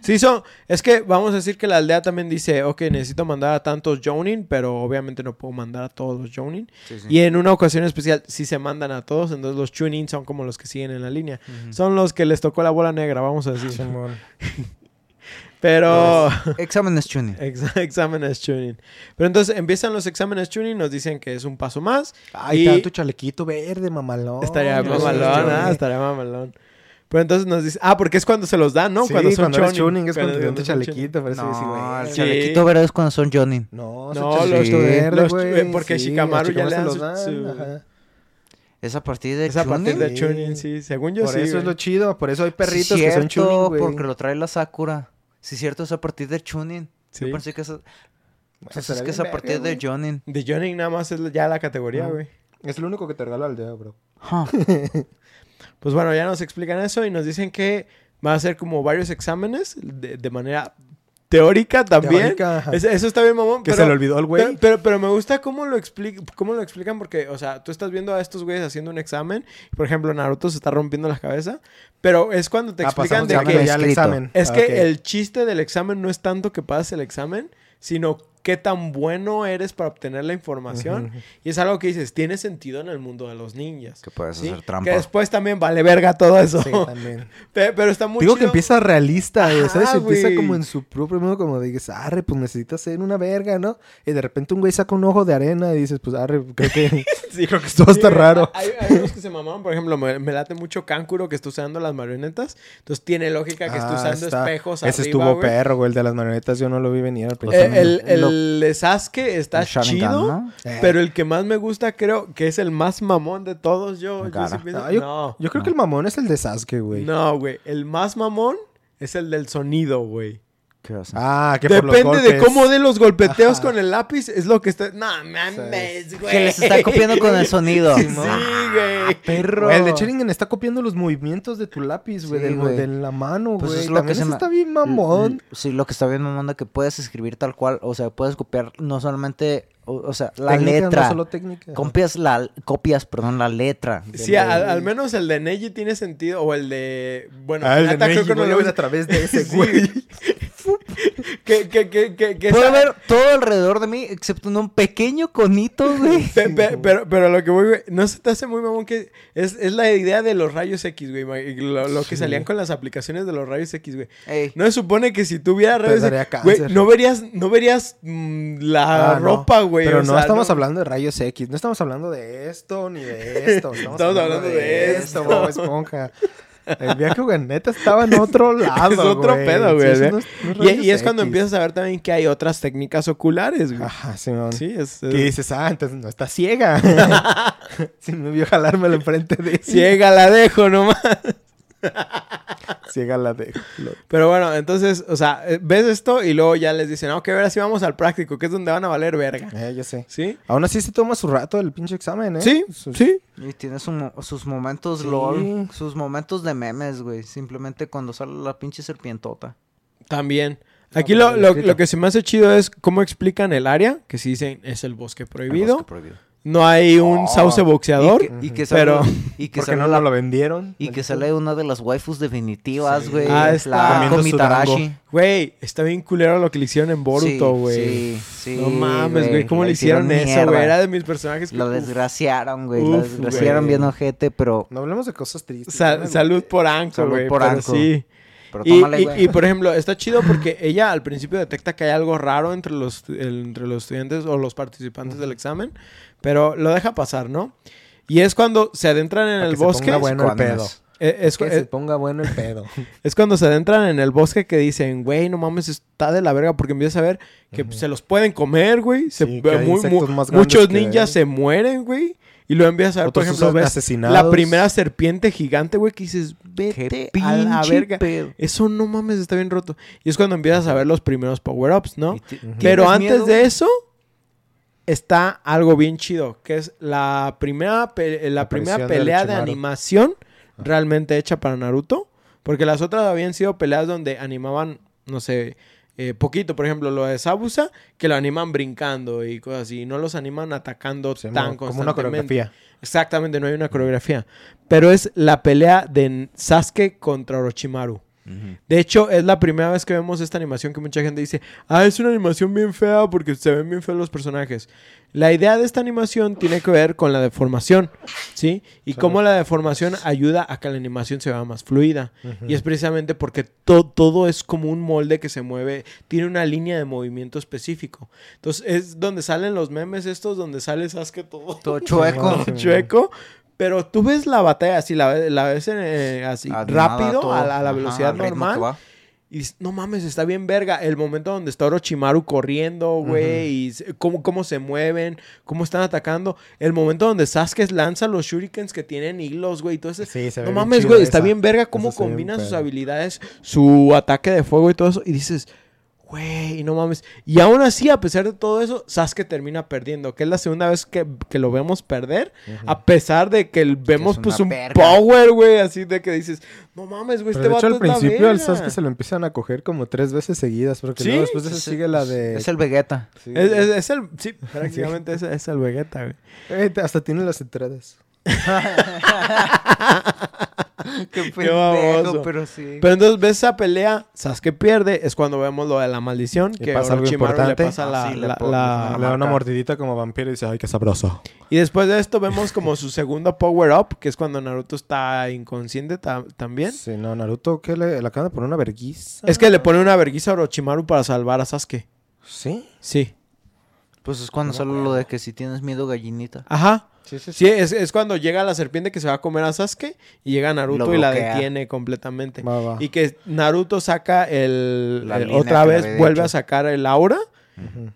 Sí, son, es que vamos a decir que la aldea también dice, ok, necesito mandar a tantos Jonin, pero obviamente no puedo mandar a todos los Jonin. Y en una ocasión especial sí se mandan a todos, entonces los Chunin son como los que siguen en la línea. Son los que les tocó la bola negra, vamos a decir. Simón. Pero... Exámenes Chunin. Ex- exámenes tuning. Pero entonces empiezan los exámenes tuning, nos dicen que es un paso más. Ay, Y- tanto chalequito verde, mamalón. estaría No, mamalón, sí, ah, sí. estaría mamalón. Pero entonces nos dice, ah, porque es cuando se los dan, ¿no? Sí, cuando son cuando chunin. tuning es cuando te dan tu son chalequito, dice, No, güey. el Sí. chalequito verde es cuando son Jonin. No, No, no los- verde, los- güey. eh, porque Shikamaru ya le dan los su- dan, su- ajá. Es a partir de Es a partir de Sí. tuning, sí. Según yo Por sí. eso es lo chido, por eso hay perritos Sí, que son chunin, güey. porque lo trae la Sakura. Sí, cierto, es a partir de Chunin. Sí. Yo pensé que es, Bueno, pues que es a partir de. Jonin. De Jonin nada más es ya la categoría, güey. Es lo único que te regalo al dedo, bro. Huh. Pues bueno, ya nos explican eso y nos dicen que va a ser como varios exámenes de, de manera teórica también. Teórica, ajá. Es- eso está bien, mamón. Que pero- se le olvidó al Pero, güey. pero, pero me gusta cómo lo, expli- cómo lo explican porque, o sea, tú estás viendo a estos güeyes haciendo un examen. Por ejemplo, Naruto se está rompiendo la cabeza. Pero es cuando te Ah, explican de que... ya escrito. examen. Es Ah, que ok. el chiste del examen no es tanto que pases el examen, sino qué tan bueno eres para obtener la información. Y es algo que dices, tiene sentido en el mundo de los ninjas. Que puedes ¿sí? hacer trampa. Que después también vale verga todo eso. Sí, también. Pe- Pero está muy Digo que empieza realista, güey, ¿sabes? Empieza como en su propio mundo, como dices, arre, pues necesitas ser una verga, ¿no? Y de repente un güey saca un ojo de arena y dices, pues arre, creo que, Sí. creo que esto va a Sí, estar güey, raro. Hay, hay unos que se mamaban, por ejemplo, me, me late mucho Kankuro que está usando las marionetas. Entonces tiene lógica que esté Ah, usando está. espejos Ese arriba, estuvo güey. perro, güey, el de las marionetas, yo no lo vi venir al Eh, el, el, Lo- de Sasuke está El chido, ¿no? Pero el que más me gusta creo que es el más mamón de todos. Yo, yo Gara. sí pienso- No, yo, no, yo creo que el mamón es el de Sasuke, güey. no, güey. El más mamón es el del sonido, güey. ¿Qué hace? Ah, que por los Depende de cómo de los golpeteos Ajá. con el lápiz, es lo que está. No mames, güey. Que les está copiando con el sonido. Sí, güey. Perro. Güey, el de Sharingan está copiando los movimientos de tu lápiz, güey, Sí, del- güey. de la mano, Pues güey. es lo También que se ese me- está bien mamón. Sí, lo que está bien mamón de que puedes escribir tal cual, o sea, puedes copiar no solamente, o, o sea, la Técnica, letra. No solo técnica. Copias la, copias, perdón, la letra. Sí, al, menos el de Neji tiene sentido. O el de. Bueno, Ah, el de creo que no lo usa. a través de ese, Sí. güey. Que, que, que, que, Puedo ver todo alrededor de mí, excepto un pequeño conito, güey. Pe- pe- pero, pero lo que voy, güey, no se te hace muy mamón que es, es la idea de los rayos X, güey. Lo, lo que Sí. salían con las aplicaciones de los rayos X, güey. Ey, No se supone que si tuviera rayos X, güey, no verías, no verías mm, la Ah, no. ropa, güey. Pero o no sea, estamos hablando de rayos X, no estamos hablando de esto ni de esto. Estamos, hablando, de, esto, Bob Esponja. El viaje, neta estaba en otro lado. Es otro güey. pedo, güey. y, es cuando empiezas a ver también que hay otras técnicas oculares, güey. Ajá, Simón. Sí, es, es- Que dices, ah, entonces no está ciega. si me vio jalármelo enfrente de ciega la dejo nomás. Ciega la de. Pero bueno, entonces, o sea, eh, ves esto y luego ya les dicen, ok, ahora sí vamos al práctico, que es donde van a valer verga. Eh, yo sé. ¿Sí? Aún así se toma su rato el pinche examen, ¿eh? Sí, Sus- sí. y tiene su sus momentos Sí. LOL, sus momentos de memes, güey. Simplemente cuando sale la pinche serpientota. También. No, Aquí pero lo, el lo, lo que se me hace chido es cómo explican el área, que si dicen es el bosque El prohibido. bosque prohibido. No hay un Oh, sauce boxeador. Y que, y que pero- sale, y que Porque sale no lo vendieron. y que sale una de las waifus definitivas, Sí. güey. Ah, está. la Comiendo su Komitarashi. Güey, está bien culero lo que le hicieron en Boruto, güey. Sí, sí, no mames, güey. ¿Cómo le hicieron, eso, güey? Era de mis personajes que... Lo desgraciaron, güey. Lo desgraciaron güey. bien ojete, pero... No hablemos de cosas tristes. salud por Anko, Salud güey. por pero Anko. sí. Pero Y, tómale, y- y, por ejemplo, está chido porque ella al principio detecta que hay algo raro entre los, el- entre los estudiantes o los participantes del examen, pero lo deja pasar, ¿no? Y es cuando se adentran en Para el que se bosque. ponga bueno el pedo. es- eh, Es, Que eh, se ponga bueno el pedo. es cuando se adentran en el bosque que dicen, güey, no mames, está de la verga, porque empiezas a ver que Ujú. se los pueden comer, güey. Se- Sí, muchos ninjas se mueren, güey. Y luego empiezas a ver, por ejemplo, ves asesinados. la primera serpiente gigante, güey, que dices, vete a la verga. pedo. Eso no mames, está bien roto. Y es cuando empiezas a ver los primeros power-ups, ¿no? Pero ¿Tienes antes miedo? de eso, está algo bien chido, que es la primera, pe- la primera aparición pelea de animación realmente hecha para Naruto. Porque las otras habían sido peleas donde animaban, no sé, eh, poquito. Por ejemplo, lo de Sabusa, que lo animan brincando y cosas así. No los animan atacando tan mo- como una constantemente. coreografía. Exactamente, no hay una coreografía. Pero es la pelea de Sasuke contra Orochimaru. De hecho, es la primera vez que vemos esta animación que mucha gente dice, ah, es una animación bien fea porque se ven bien feos los personajes. La idea de esta animación tiene que ver con la deformación, ¿sí? Y Sí. cómo la deformación ayuda a que la animación se vea más fluida. Y es precisamente porque to- todo es como un molde que se mueve, tiene una línea de movimiento específico. Entonces, es donde salen los memes estos, donde sale Sasuke todo, Todo chueco. Sí, chueco. Pero tú ves la batalla así, la, la ves eh, así, rápido, todo. a la, a la Ajá, velocidad normal. Y dices, no mames, está bien verga. El momento donde está Orochimaru corriendo, güey, y cómo, cómo se mueven, cómo están atacando. El momento donde Sasuke lanza los shurikens que tienen hilos, güey, y todo eso. Sí, se No mames, güey, está bien verga cómo combina sus habilidades, su ataque de fuego y todo eso. Y dices, güey, no mames. Y aún así, a pesar de todo eso, Sasuke termina perdiendo, que es la segunda vez que, que lo vemos perder. A pesar de que el- vemos pues un verga. power, güey, así de que dices, no mames, güey, este de hecho, al principio al verga". Sasuke se lo empiezan a coger como tres veces seguidas. Porque ¿Sí? luego después de eso Es- sigue la de... Es el Vegeta. Sí. Es, es- es el, sí, prácticamente es, es el Vegeta, güey. Eh, hasta tiene las entradas. Qué Qué pendejo, baboso. pero sí. Pero entonces ves esa pelea, Sasuke pierde, es cuando vemos lo de la maldición, Y que pasa algo Orochimaru importante. le pasa Ah, la, sí, le la- pon- la- le Le da una mordidita como vampiro y dice, ay, qué sabroso. Y después de esto vemos como su segundo power-up, que es cuando Naruto está inconsciente ta- también. Sí, no, Naruto, ¿qué le, le acaban de poner una verguiza? Es que le pone una vergüenza a Orochimaru para salvar a Sasuke. ¿Sí? Sí. Pues es cuando No sale lo de que si tienes miedo, gallinita. Ajá. Sí, sí, Sí, es, es cuando llega la serpiente que se va a comer a Sasuke y llega Naruto y la detiene completamente. Va, va. Y que Naruto saca el... Otra vez vuelve a sacar el aura.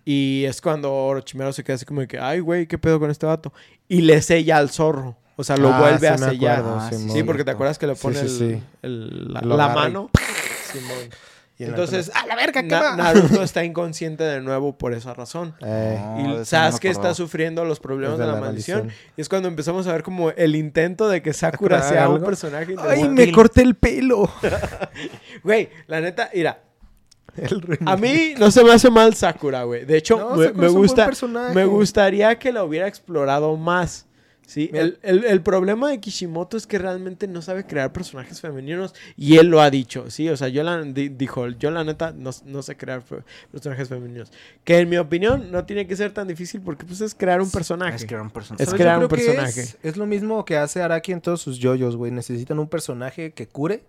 Y es cuando Orochimaru se queda así como de que, ay, güey, ¿qué pedo con este vato? Y le sella al zorro. O sea, lo Ah, vuelve sí a sellar. acuerdo, Ah, sí, porque te acuerdas que le pone sí, el- sí. el- la, mano. Simón. Y en la Entonces, ¡ah, la verga, qué Na-! Naruto está inconsciente de nuevo por esa razón. Eh, y eso no Sasuke está sufriendo los problemas de la, la maldición. maldición. Y es cuando empezamos a ver como el intento de que Sakura ¿Sakura sea un personaje ¡Ay, me corté el pelo! Güey, la neta, mira, a mí no se me hace mal Sakura, güey. De hecho, No, me, gusta, me gustaría que lo hubiera explorado más. Sí, el, el- el problema de Kishimoto es que realmente no sabe crear personajes femeninos y él lo ha dicho, sí, o sea, yo la, di- dijo, yo la neta no, no sé crear fe- personajes femeninos, que en mi opinión no tiene que ser tan difícil porque pues es crear un personaje. Es era un personaje. Es crear un personaje. Es, es lo mismo que hace Araki en todos sus yoyos, güey. Necesitan un personaje que cure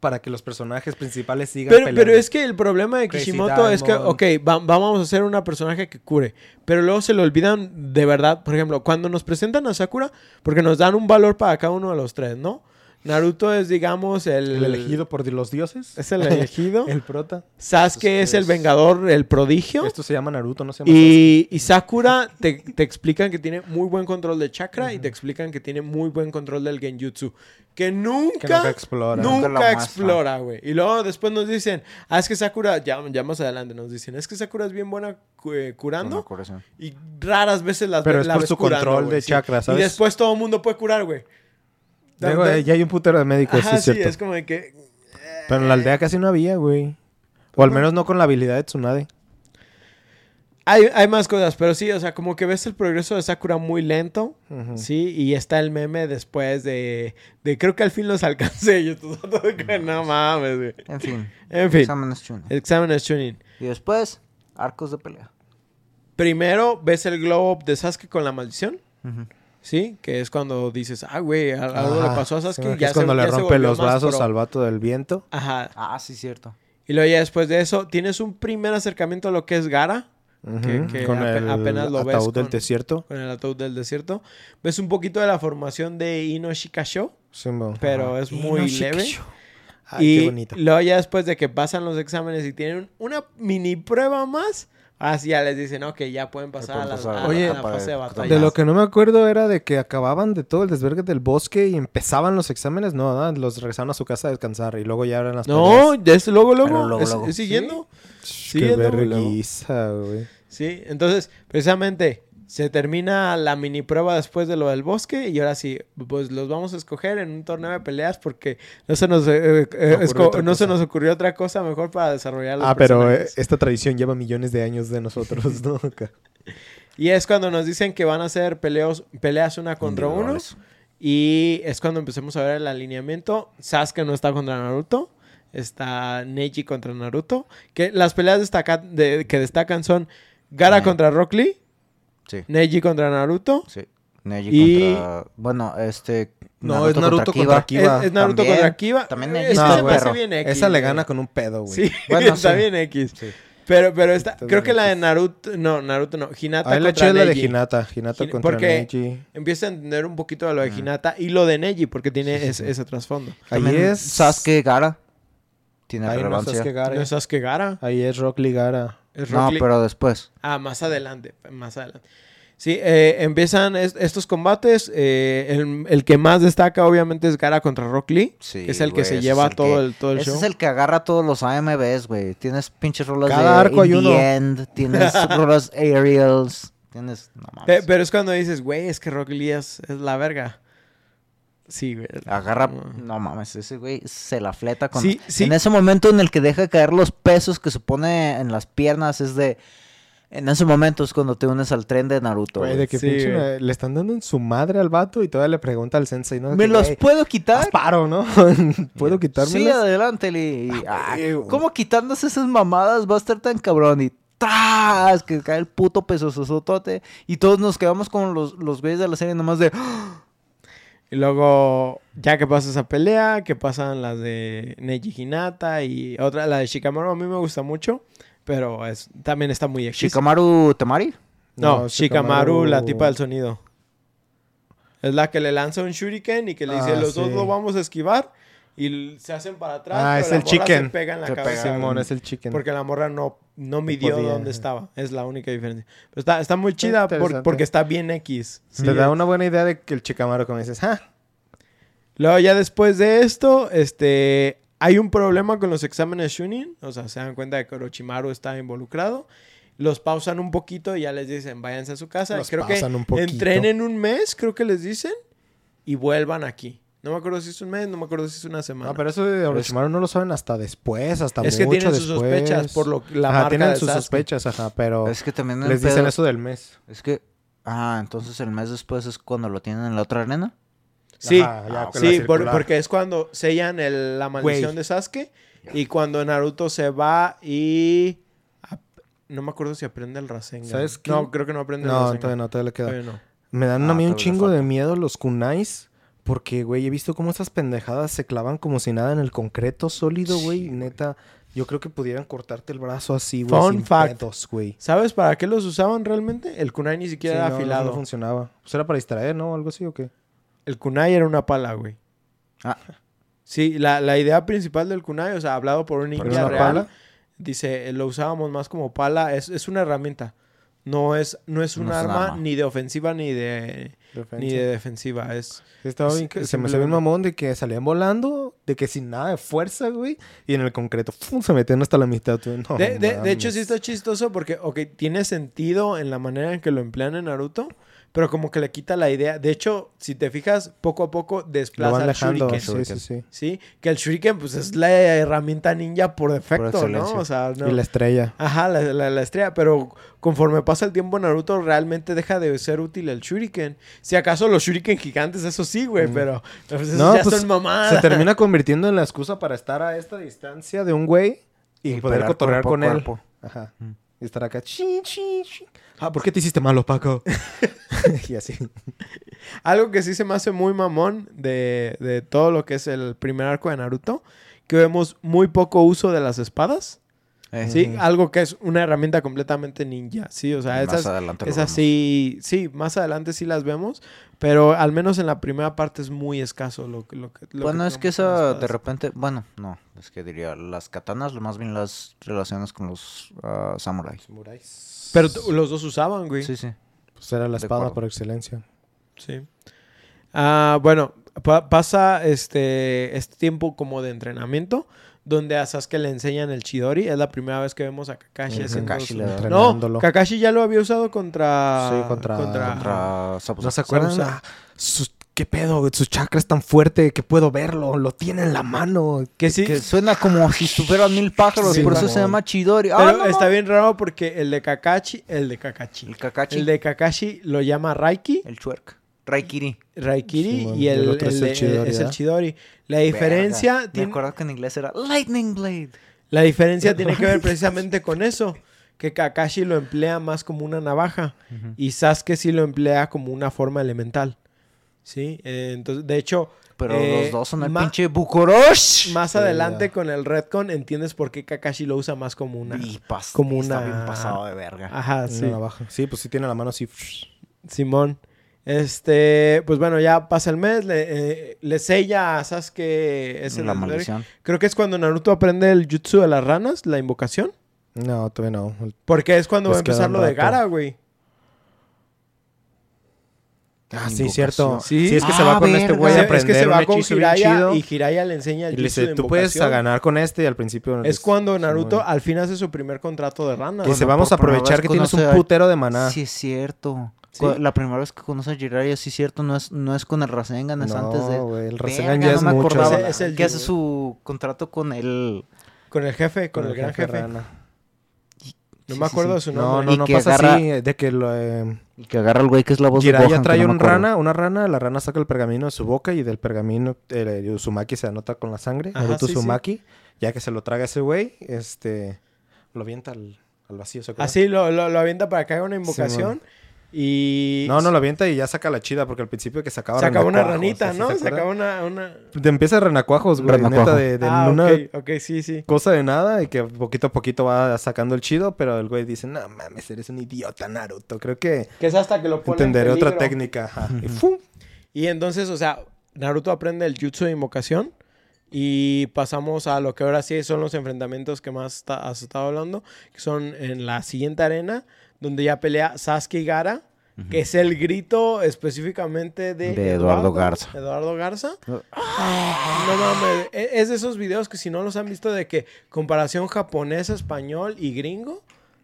para que los personajes principales sigan Pero, peleando. pero es que el problema de Crazy Kishimoto es que, ok, va- vamos a hacer una personaje que cure, pero luego se le olvidan de verdad, por ejemplo, cuando nos presentan a Sakura, porque nos dan un valor para cada uno de los tres, ¿no? Naruto es, digamos, el... el elegido por los dioses. Es el elegido. el prota. Sasuke es el es- vengador, el prodigio. Esto se llama Naruto, no se llama Y, y Sakura te, te explican que tiene muy buen control de chakra y te explican que tiene muy buen control del genjutsu. Que nunca, Que nunca explora. nunca, Nunca explora, güey. Y luego después nos dicen, ah, es que Sakura, ya, ya más adelante nos dicen, es que Sakura es bien buena eh, curando y raras veces las Pero es por ves su curando, control de sí. chakra, ¿sabes? Y después todo el mundo puede curar, güey. Luego, eh, ya hay un putero de médicos, Ajá, sí es sí, cierto. es como de que... Pero en la aldea casi no había, güey. O al menos no con la habilidad de Tsunade. Hay, hay más cosas, pero sí, o sea, como que ves el progreso de Sakura muy lento. Sí, y está el meme después de, de creo que al fin los alcancé. Yo estoy todo de que no mames, güey. En fin. En fin, Exámenes chuno. exámenes Chunin. Y después, arcos de pelea. Primero ves el glow up de Sasuke con la maldición, Ujú. ¿Sí? Que es cuando dices, ah, güey, al- algo le pasó a Sí, Sasuke. que ya es cuando se, le rompe los brazos pro. al vato del viento. Ajá. Ah, sí, cierto. Y luego ya después de eso, tienes un primer acercamiento a lo que es Gara, Que- Ujú. que con ape- el apenas lo ves ataúd del con- desierto. con el ataúd del desierto. Ves un poquito de la formación de Ino Shikasho, Simón. pero Ajá. es muy leve. Ay, y qué bonito. luego ya después de que pasan los exámenes y tienen una mini prueba más, así ya les dicen, ok, ya pueden pasar, pueden a, la, pasar a- a Oye, a la fase de batalla. De lo que no me acuerdo era de que acababan de todo el desvergue del bosque y empezaban los exámenes. No, ¿verdad? los regresaban a su casa a descansar y luego ya eran las No, ya es luego, luego, luego, es, luego. es siguiendo. Qué siguiendo, vergüenza, güey. Sí, entonces, precisamente, se termina la mini prueba después de lo del bosque y ahora sí, pues los vamos a escoger en un torneo de peleas porque no se nos, eh, eh, otra no se cosa. nos ocurrió otra cosa mejor para desarrollar los Ah, pero eh, esta tradición lleva millones de años de nosotros, ¿no? Y es cuando nos dicen que van a hacer peleos, peleas una contra uno. Y es cuando empecemos a ver el alineamiento. Sasuke no está contra Naruto. Está Neji contra Naruto. Que las peleas destaca- de- que destacan son Gara contra Rock Lee, Sí, Neji contra Naruto. sí. Neji Y- contra... Bueno, este... No, es Naruto contra Es, Kiba. es Naruto También. contra Kiba. También Eh, Neji es se perro. bien X, Esa le gana con un pedo, güey. Sí, Bueno, está sí. bien X. Sí. Pero, pero está, Está creo que la de. Naruto, no, Naruto no, Hinata Ahí la contra es la de. Hinata. Hinata Hin- contra porque- Neji. Empieza a entender un poquito de lo de Hinata y lo de Neji, porque tiene Sí, sí, ese- sí. ese trasfondo. Ahí También es... Sasuke Gara. Tiene Ahí no es relevancia. Sasuke Gara. No es Sasuke Gara, Ahí es Rock Lee Gara. Es No, Lee. pero después. Ah, más adelante, más adelante. Sí, eh, empiezan es- estos combates. eh, el, el que más destaca, obviamente, es Gara contra Rock Lee. Sí, que es el que se lleva el todo que- el, todo el Ese show. es el que agarra todos los AMVs, güey. Tienes pinches rolas Cada de arco hay In the uno. End, tienes rolas aerials, tienes... No pero es cuando dices, güey, es que Rock Lee es, es la verga. Sí, güey. Agarra... No. Mames, ese güey se la fleta con... Sí, sí. En ese momento en el que deja caer los pesos que se pone en las piernas es de... En ese momento es cuando te unes al tren de Naruto. Güey, güey. de que Sí, pinche güey. le están dando en su madre al vato y todavía le pregunta al sensei, ¿no? ¿Me que, los "Güey, puedo quitar? paro, ¿no? ¿Puedo Sí, quitármelas? adelante, Lee. Ah. ¿Cómo quitándose esas mamadas va a estar tan cabrón? Y ¡tras! Que cae el puto peso sosotote. Y todos nos quedamos con los, los güeyes de la serie nomás de... "Ah". Y luego, ya que pasa esa pelea, que pasan las de Neji Hinata y otra, la de Shikamaru a mí me gusta mucho, pero es, también está muy X. Shikamaru Temari. No, Shikamaru, la tipa del sonido. Es la que le lanza un shuriken y que le dice, Ah, los dos lo vamos a esquivar. Y se hacen para atrás. Ah, pero es la el morra chicken. Se pega en la Se cabeza. pega. Simón, es el chicken. Porque la morra no, no midió podía, dónde estaba. Es la única diferencia. Pero está, está muy chida por- interesante. porque está bien X. Te Sí, da una buena idea de que el Chikamaru, como dices, ah, Luego ya después de esto, este, hay un problema con los exámenes Shunin. O sea, se dan cuenta de que Orochimaru está involucrado. Los pausan un poquito y ya les dicen, váyanse a su casa. Los creo que pausan un poquito. entrenen un mes, creo que les dicen, y vuelvan aquí. No me acuerdo si es un mes, no me acuerdo si es una semana. No, pero eso de Orochimaru no lo saben hasta después, hasta es que mucho tienen sus después. sospechas por lo la Ajá, marca tienen de sus Sasuke. sospechas, ajá, pero Es que también el les dicen pedo- eso del mes. Es que... Ah, entonces el mes después es cuando lo tienen en la otra arena. Sí, Ajá, ya, con la sí por- circular. porque es cuando sellan el- la maldición Güey. de Sasuke y cuando Naruto se va y... ap- No me acuerdo si aprende el Rasengan. ¿Sabes qué? No, creo que no aprende el No, Rasengan. todavía no, todavía le queda. Todavía no. Me dan Ah, a mí un todavía le chingo de miedo los kunais. Porque, güey, he visto cómo estas pendejadas se clavan como si nada en el concreto sólido, güey. Neta, yo creo que pudieran cortarte el brazo así, güey. Fun sin fact. pedos, güey. ¿Sabes para qué los usaban realmente? El kunai ni siquiera no, era no, afilado. No, funcionaba. Pues era para distraer, ¿no? Algo así o qué. El kunai era una pala, güey. Ah. Sí, la, la idea principal del kunai, o sea, hablado por un ¿Pero ninja una real, pala? dice, eh, lo usábamos más como pala, es, es una herramienta. No es, no es un No es arma. ni de ofensiva ni de, Defensa. ni de defensiva. Es, estaba bien se me salió un mamón de que salían volando, de que sin nada de fuerza, güey. Y en el concreto, ¡fum! se metían hasta la mitad. no de, de- de hecho, sí está chistoso porque, ok, tiene sentido en la manera en que lo emplean en Naruto, pero como que le quita la idea. De hecho, si te fijas, poco a poco desplaza dejando. shuriken. Sí, sí, sí. Sí, que el shuriken pues es la herramienta ninja por defecto, ¿no? O sea, no. Y la estrella. Ajá, la, la- la estrella, pero conforme pasa el tiempo Naruto realmente deja de ser útil el shuriken. Si acaso los shuriken gigantes, eso sí, güey, Mm. pero pues, No, ya pues, son mamadas. Se termina convirtiendo en la excusa para estar a esta distancia de un güey y, Y poder cotorrear con a él. cuerpo. Ajá. Mm. Y estar acá. "Chin, chin, chin". Ah, ¿por qué te hiciste malo, Paco? y así. Algo que sí se me hace muy mamón de, de todo lo que es el primer arco de Naruto, que vemos muy poco uso de las espadas. Eh, Sí, algo que es una herramienta completamente ninja, sí, o sea, más esas, adelante lo esas vemos. sí, sí, más adelante sí las vemos, pero al menos en la primera parte es muy escaso lo, que- lo que... lo Bueno, es que esa de repente, bueno, no, es que diría, las katanas lo más bien las relacionas con los ah, samuráis. Samuráis. Pero los dos usaban, güey. Sí, sí. Pues era la espada por excelencia. Sí. Ah, bueno, pa- pasa este, este tiempo como de entrenamiento, donde a Sasuke le enseñan el Chidori. Es la primera vez que vemos a Kakashi haciendo Kakashi su- le da- No, Entrenándolo. Kakashi ya lo había usado contra... Sí, contra-. ¿No se acuerdan? Ah, sus- ¿Qué pedo? Su chakra es tan fuerte que puedo verlo. Lo tiene en la mano. Que sí, Que suena como si estuvieran mil pájaros, Sí, por eso se llama Chidori. Ah, pero no, está no. bien raro porque el de Kakashi... El de Kakashi. El Kakashi, El el, de Kakashi lo llama Raiki, Chuerk. Raikiri. Raikiri, Sí, y el, el otro es el Chidori, es el. Chidori. La diferencia... Verga. Me tiene- acuerdo que en inglés era Lightning Blade. La diferencia tiene que ver precisamente con eso. Que Kakashi lo emplea más como una navaja. Y Sasuke sí lo emplea como una forma elemental. ¿Sí? Eh, entonces, de hecho, Pero Eh, los dos son el pinche Bukorosh. más Sí, adelante ya. con el Redcon entiendes por qué Kakashi lo usa más como una... Y pas- como está una- bien pasado de verga. Ajá, Una sí. navaja. Sí, pues sí tiene la mano así. Simón. Este, pues bueno, ya pasa el mes, le, eh, le sella a Sasuke ese la maldición. Creo que es cuando Naruto aprende el jutsu de las ranas, la invocación. No, todavía no. Porque es cuando va a empezar lo de. Gara, güey. Ah, sí, cierto. Sí. Sí, es que se Ah, va con este güey a es aprender que se va un con chido. y Jiraiya le enseña el Y le dice, de tú puedes a invocación". ganar con este y al principio... Es cuando Naruto al fin hace su primer contrato de ranas. Y dice, Cuando vamos a aprovechar que tienes un putero de maná. Sí, es cierto. La primera vez que conoce a Jiraiya, sí es cierto, no es, no es con el Rasengan, es antes de... No, güey, el Rasengan ya no es me mucho. acordaba. Ese es el que hace su contrato con el... Con el jefe, con, el, gran jefe. No Sí, me acuerdo sí. de su No, nombre. no, no que pasa agarra- así, de que lo, eh, Y que agarra el güey que es la voz de Jiraiya Gohan, que trae no un rana, una rana, la rana saca el pergamino de su boca y del pergamino el Uzumaki se anota con la sangre, Ajá. Uzumaki, ya que se lo traga ese güey, este, lo avienta al, al vacío. ¿se acuerdan? Así lo, lo, lo avienta para que haga una invocación. Y. No, no lo avienta y ya saca la chida, porque al principio que sacaba Sacaba una ranita, ¿así ¿no? se? Sacaba una. una... Te empieza renacuajos, güey, Renacuajo. neta, de, de ah, una ok, ok, sí, sí. cosa de nada y que poquito a poquito va sacando el chido, pero el güey dice, no mames, eres un idiota, Naruto. Creo que Que es hasta que lo pone. en entenderé otra técnica. ajá. Y ¡fum! Y entonces, o sea, Naruto aprende el jutsu de invocación. Y pasamos a lo que ahora sí son los enfrentamientos que más has estado hablando. Que son en la siguiente arena. Donde ya pelea Sasuke y Gara. Que es el grito específicamente de, De Eduardo Garza. Eduardo Garza. No mames. e- Es de esos videos que si no los han visto de que comparación japonés, español y gringo.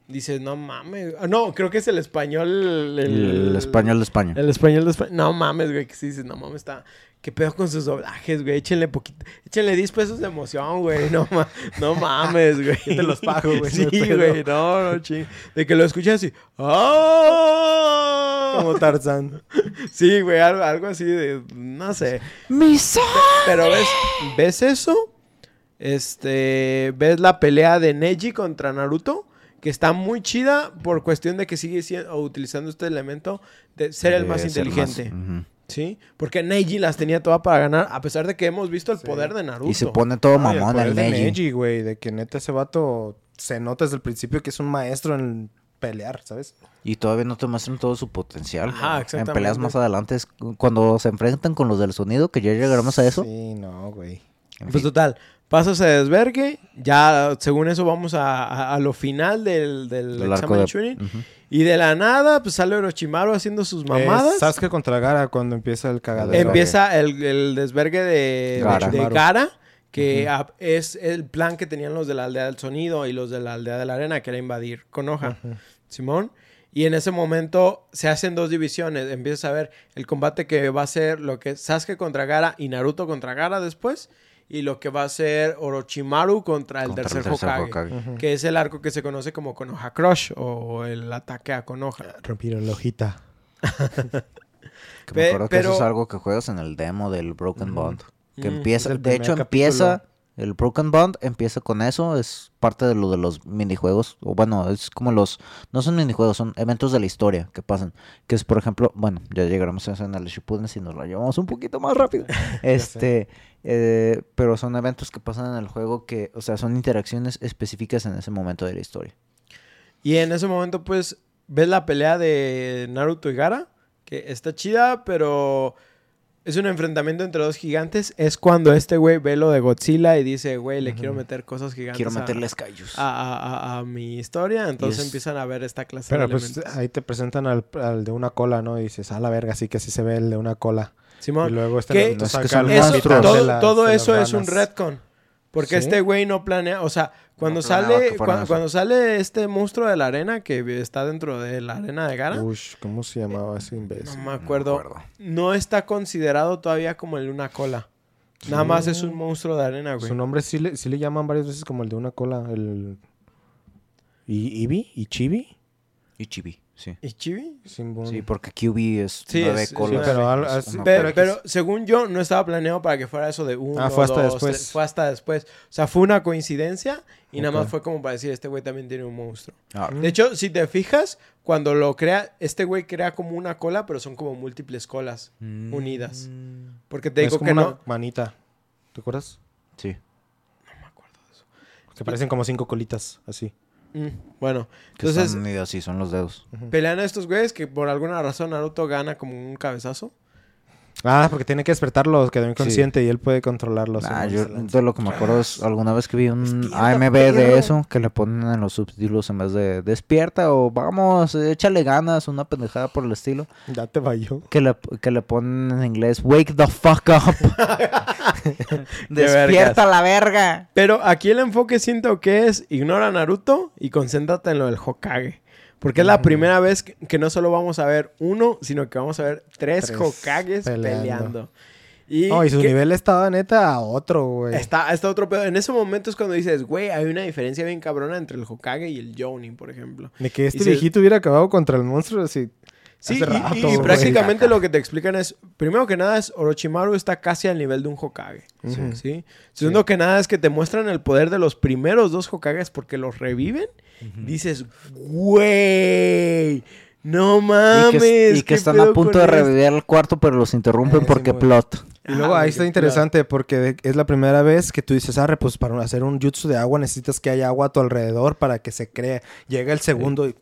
Dices, no mames. Ah, No, creo que es el español. El, español de España. El español de España. No mames, güey, que sí dices, no mames, está. ¿Qué pedo con sus doblajes, güey? Échenle poquito. Échenle 10 pesos de emoción, güey. No, ma- no mames, güey. Yo te los pago, güey, Sí, no güey, no, no, ching. De que lo escuchas así. ¡Oh! Como Tarzán. Sí, güey, algo, algo así de. No sé. ¡Mi son! Pero ves, ¿ves eso? Este. ¿Ves la pelea de Neji contra Naruto? Que está muy chida por cuestión de que sigue siendo, o utilizando este elemento de ser el De más ser inteligente. ¿Sí? Porque Neji las tenía todas para ganar, a pesar de que hemos visto el poder de Naruto. Y se pone todo Ay, el mamón poder el de Neji. Neji, güey, de que neta ese vato se nota desde el principio que es un maestro en pelear, ¿sabes? Y todavía no te muestran todo su potencial. Ajá, güey. En exactamente. peleas más adelante, es cuando se enfrentan con los del sonido, que ya llegaremos a eso. Sí, no, güey. En Pues fin. total, paso ese desvergue. Ya, según eso, vamos a, a- a lo final del, del Del examen de- de Chunin. Ujú. Y de la nada, pues sale Orochimaru haciendo sus mamadas. Es Sasuke contra Gara cuando empieza el cagadero. Empieza el, el desvergue de Gara. de Gara, que es el plan que tenían los de la aldea del sonido y los de la aldea de la arena, que era invadir Konoha. Simón. Y en ese momento se hacen dos divisiones. Empiezas a ver el combate que va a ser lo que es Sasuke contra Gara y Naruto contra Gara después. Y lo que va a ser Orochimaru contra el Contra tercer, tercer Hokage. Que es el arco que se conoce como Konoha Crush o el ataque a Konoha. Rompieron la hojita. Que Pe- me acuerdo que eso es algo que juegas en el demo del Broken Bond. Que Mm, empieza, de hecho capítulo. empieza, el Broken Bond empieza con eso, es parte de lo de los minijuegos, o bueno, es como los, no son minijuegos, son eventos de la historia que pasan, que es por ejemplo, bueno, ya llegaremos a eso en el Shippuden si nos lo llevamos un poquito más rápido, este, eh, pero son eventos que pasan en el juego que, o sea, son interacciones específicas en ese momento de la historia. Y en ese momento, pues, ves la pelea de Naruto y Gara, que está chida, pero es un enfrentamiento entre dos gigantes. Es cuando este güey ve lo de Godzilla y dice, güey, le quiero meter cosas gigantes Quiero meterles callos. a, a- a- a mi historia. Entonces es- empiezan a ver esta clase Pero de pues elementos. ahí te presentan al, al de una cola, ¿no? Y dices, a la verga, sí que sí se ve el de una cola. Y Simón, luego este. Naruto No, es que saca capitán de todo, las- todo de las eso es un retcon. Porque ¿Sí? este güey no planea, o sea, cuando No sale, cuando, sale este monstruo de la arena que está dentro de la arena de Gara, Ush, ¿cómo se llamaba ese no imbécil? me acuerdo, acuerdo. no está considerado todavía como el de una cola. Nada más es un monstruo de arena, güey. Su nombre sí le, sí le llaman varias veces como el de una cola. El... ¿Y Ibi? ¿Y Chibi? Y Chibi, sí. ¿Y Chibi? Sí, porque QB es Sí, nueve es- colas. Sí, pero según yo, no estaba planeado para que fuera eso de uno, Ah, fue hasta dos, después. tres, fue hasta después. O sea, fue una coincidencia y nada más fue como para decir, este güey también tiene un monstruo. Ah, De hecho, si te fijas, cuando lo crea, este güey crea como una cola, pero son como múltiples colas unidas. Porque te Es digo como que una no... manita. ¿Te acuerdas? Sí. Que parecen como cinco colitas, así. Mm, bueno, Que entonces están unidos, sí, son los dedos. pelean a estos güeyes que por alguna razón Naruto gana como un cabezazo. Ah, porque tiene que despertarlo, quedó inconsciente y él puede controlarlos. Ah, yo de lo que me acuerdo es alguna vez que vi un Despierta, AMB de eso que le ponen en los subtítulos en vez de despierta o vamos, échale ganas, una pendejada por el estilo. Ya te vayó. Que le, que le ponen en inglés, wake the fuck up. Despierta la verga. Pero aquí el enfoque siento que es ignora a Naruto y concéntrate en lo del Hokage. Porque es la primera vez que, que no solo vamos a ver uno, sino que vamos a ver tres, Tres Hokages peleando. peleando. Y, No, y su que- nivel estaba neta a otro, güey. Está, está otro pedo. En ese momento es cuando dices, güey, hay una diferencia bien cabrona entre el Hokage y el Jonin, por ejemplo. De que este y se- viejito hubiera acabado contra el monstruo así. Sí, hace y- rato, y, güey. prácticamente lo que te explican es, primero que nada es Orochimaru está casi al nivel de un Hokage. ¿sí? Segundo que nada es que te muestran el poder de los primeros dos Hokages porque los reviven. Dices, güey, no Y mames. que, y que ¿qué están a punto de esto?". revivir el cuarto, pero los interrumpen Eh, sí, porque plot. Y luego Ah, ahí está interesante porque es la primera vez que tú dices, arre, pues para hacer un jutsu de agua necesitas que haya agua a tu alrededor para que se cree. Llega el segundo y...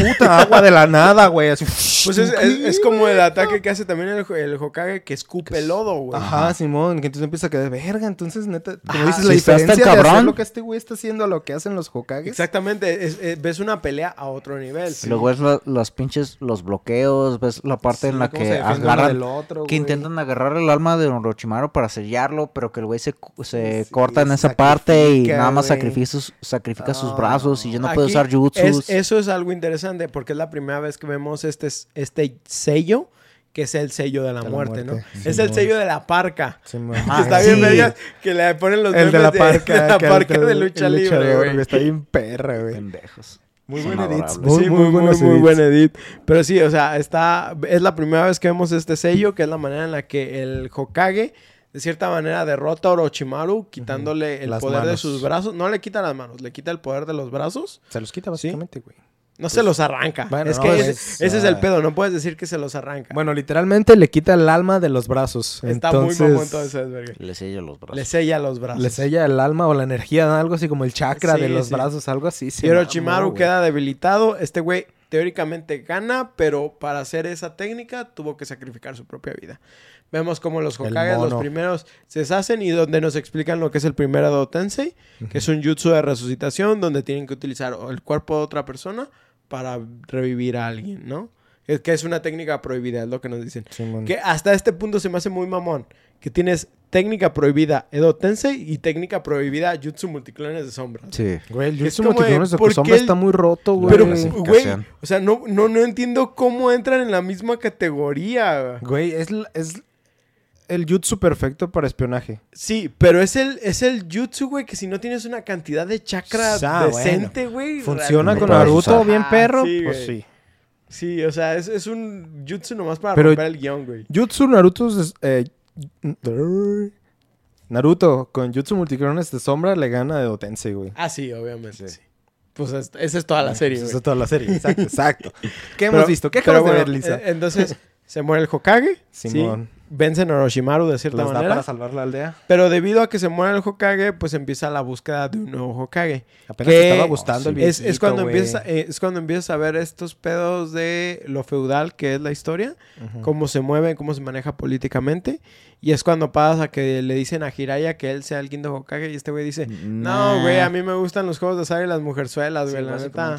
Puta agua de la nada, güey. Así... Pues es, es- es como el ataque que hace también el, el Hokage que escupe lodo, güey. Ajá, Simón, que entonces empieza a quedar verga. Entonces, neta, como dices, si la diferencia de hacer lo que este güey está haciendo a lo que hacen los Hokages. Exactamente, es- es- ves una pelea a otro nivel. Luego ves la- las pinches, los bloqueos, ves la parte en la que agarran, otro, que intentan agarrar el alma de Orochimaru para sellarlo, pero que el güey se, se Sí, corta en esa parte y nada más sacrifica sus, sacrifica sus Ah, brazos y ya no Aquí puede usar jutsus. es- eso es algo interesante porque es la primera vez que vemos este, este sello, que es el sello de la, De la muerte, muerte, ¿no? sí, es el sello de la parca. Simón. Ah, que está sí. bien verga, que le ponen los El de la parca. de la que parca el- de el lucha luchador, libre, güey. Está bien perra, güey. Pendejos. Muy buen edit. Muy, sí, muy, muy, buenos muy buen edit. Pero sí, o sea, está, es la primera vez que vemos este sello, que es la manera en la que el Hokage, de cierta manera, derrota a Orochimaru, quitándole el Las poder de manos. sus brazos. No le quita las manos, le quita el poder de los brazos. Se los quita básicamente, güey. No se los arranca. Bueno, es no, que pues, ese, ese es el ah. pedo, no puedes decir que se los arranca. Bueno, literalmente le quita el alma de los brazos. Está entonces, muy mamón todo ese desvergue. Le sella los brazos. Le sella los brazos. Le sella el alma o la energía, algo así como el chakra Sí, de los sí. brazos, algo así. mamó, güey. queda debilitado. Este güey teóricamente gana, pero para hacer esa técnica tuvo que sacrificar su propia vida. Vemos como los Hokages, los primeros, se deshacen y donde nos explican lo que es el primer Edo Tensei, que es un jutsu de resucitación donde tienen que utilizar el cuerpo de otra persona para revivir a alguien, ¿no? Es que es una técnica prohibida, es lo que nos dicen. Que hasta este punto se me hace muy mamón. Que tienes técnica prohibida Edo Tensei y técnica prohibida Jutsu Multiclones de Sombra. Sí. Güey, el jutsu de, multiclones de ¿por qué sombra el- está muy roto, güey. Pero, Güey, o sea, no, no, no entiendo cómo entran en la misma categoría. Güey, es, es el jutsu perfecto para espionaje. Sí, pero es el, es el jutsu, güey, que si no tienes una cantidad de chakra Ah, decente, güey. Funciona con Naruto usar. bien Ah, perro, sí, pues güey. sí. Sí, o sea, es, es un jutsu nomás para Pero- romper el guion, güey. Jutsu Naruto es, eh, Naruto con Jutsu multiclones de sombra le gana de Tensei, güey. Ah, sí, obviamente, sí. Pues es- esa es toda la serie, Pues güey. Esa es toda la serie, exacto, exacto. ¿Qué Pero- hemos visto? ¿Qué acabas de ver, Lisa? eh, entonces, se muere el Hokage. Simón. Sí. Vencen a Orochimaru de cierta ¿Los da manera. para salvar la aldea? Pero debido a que se muere el Hokage, pues empieza la búsqueda de un nuevo Hokage. Apenas Que estaba gustando el Es, es viejito, cuando güey. empieza, eh, es cuando empiezas a ver estos pedos de lo feudal que es la historia, cómo se mueve, cómo se maneja políticamente. Y es cuando pasa a que le dicen a Jiraiya que él sea el quinto Hokage y este güey dice, no, güey, a mí me gustan los juegos de azar y las mujerzuelas, Sí, güey, la neta.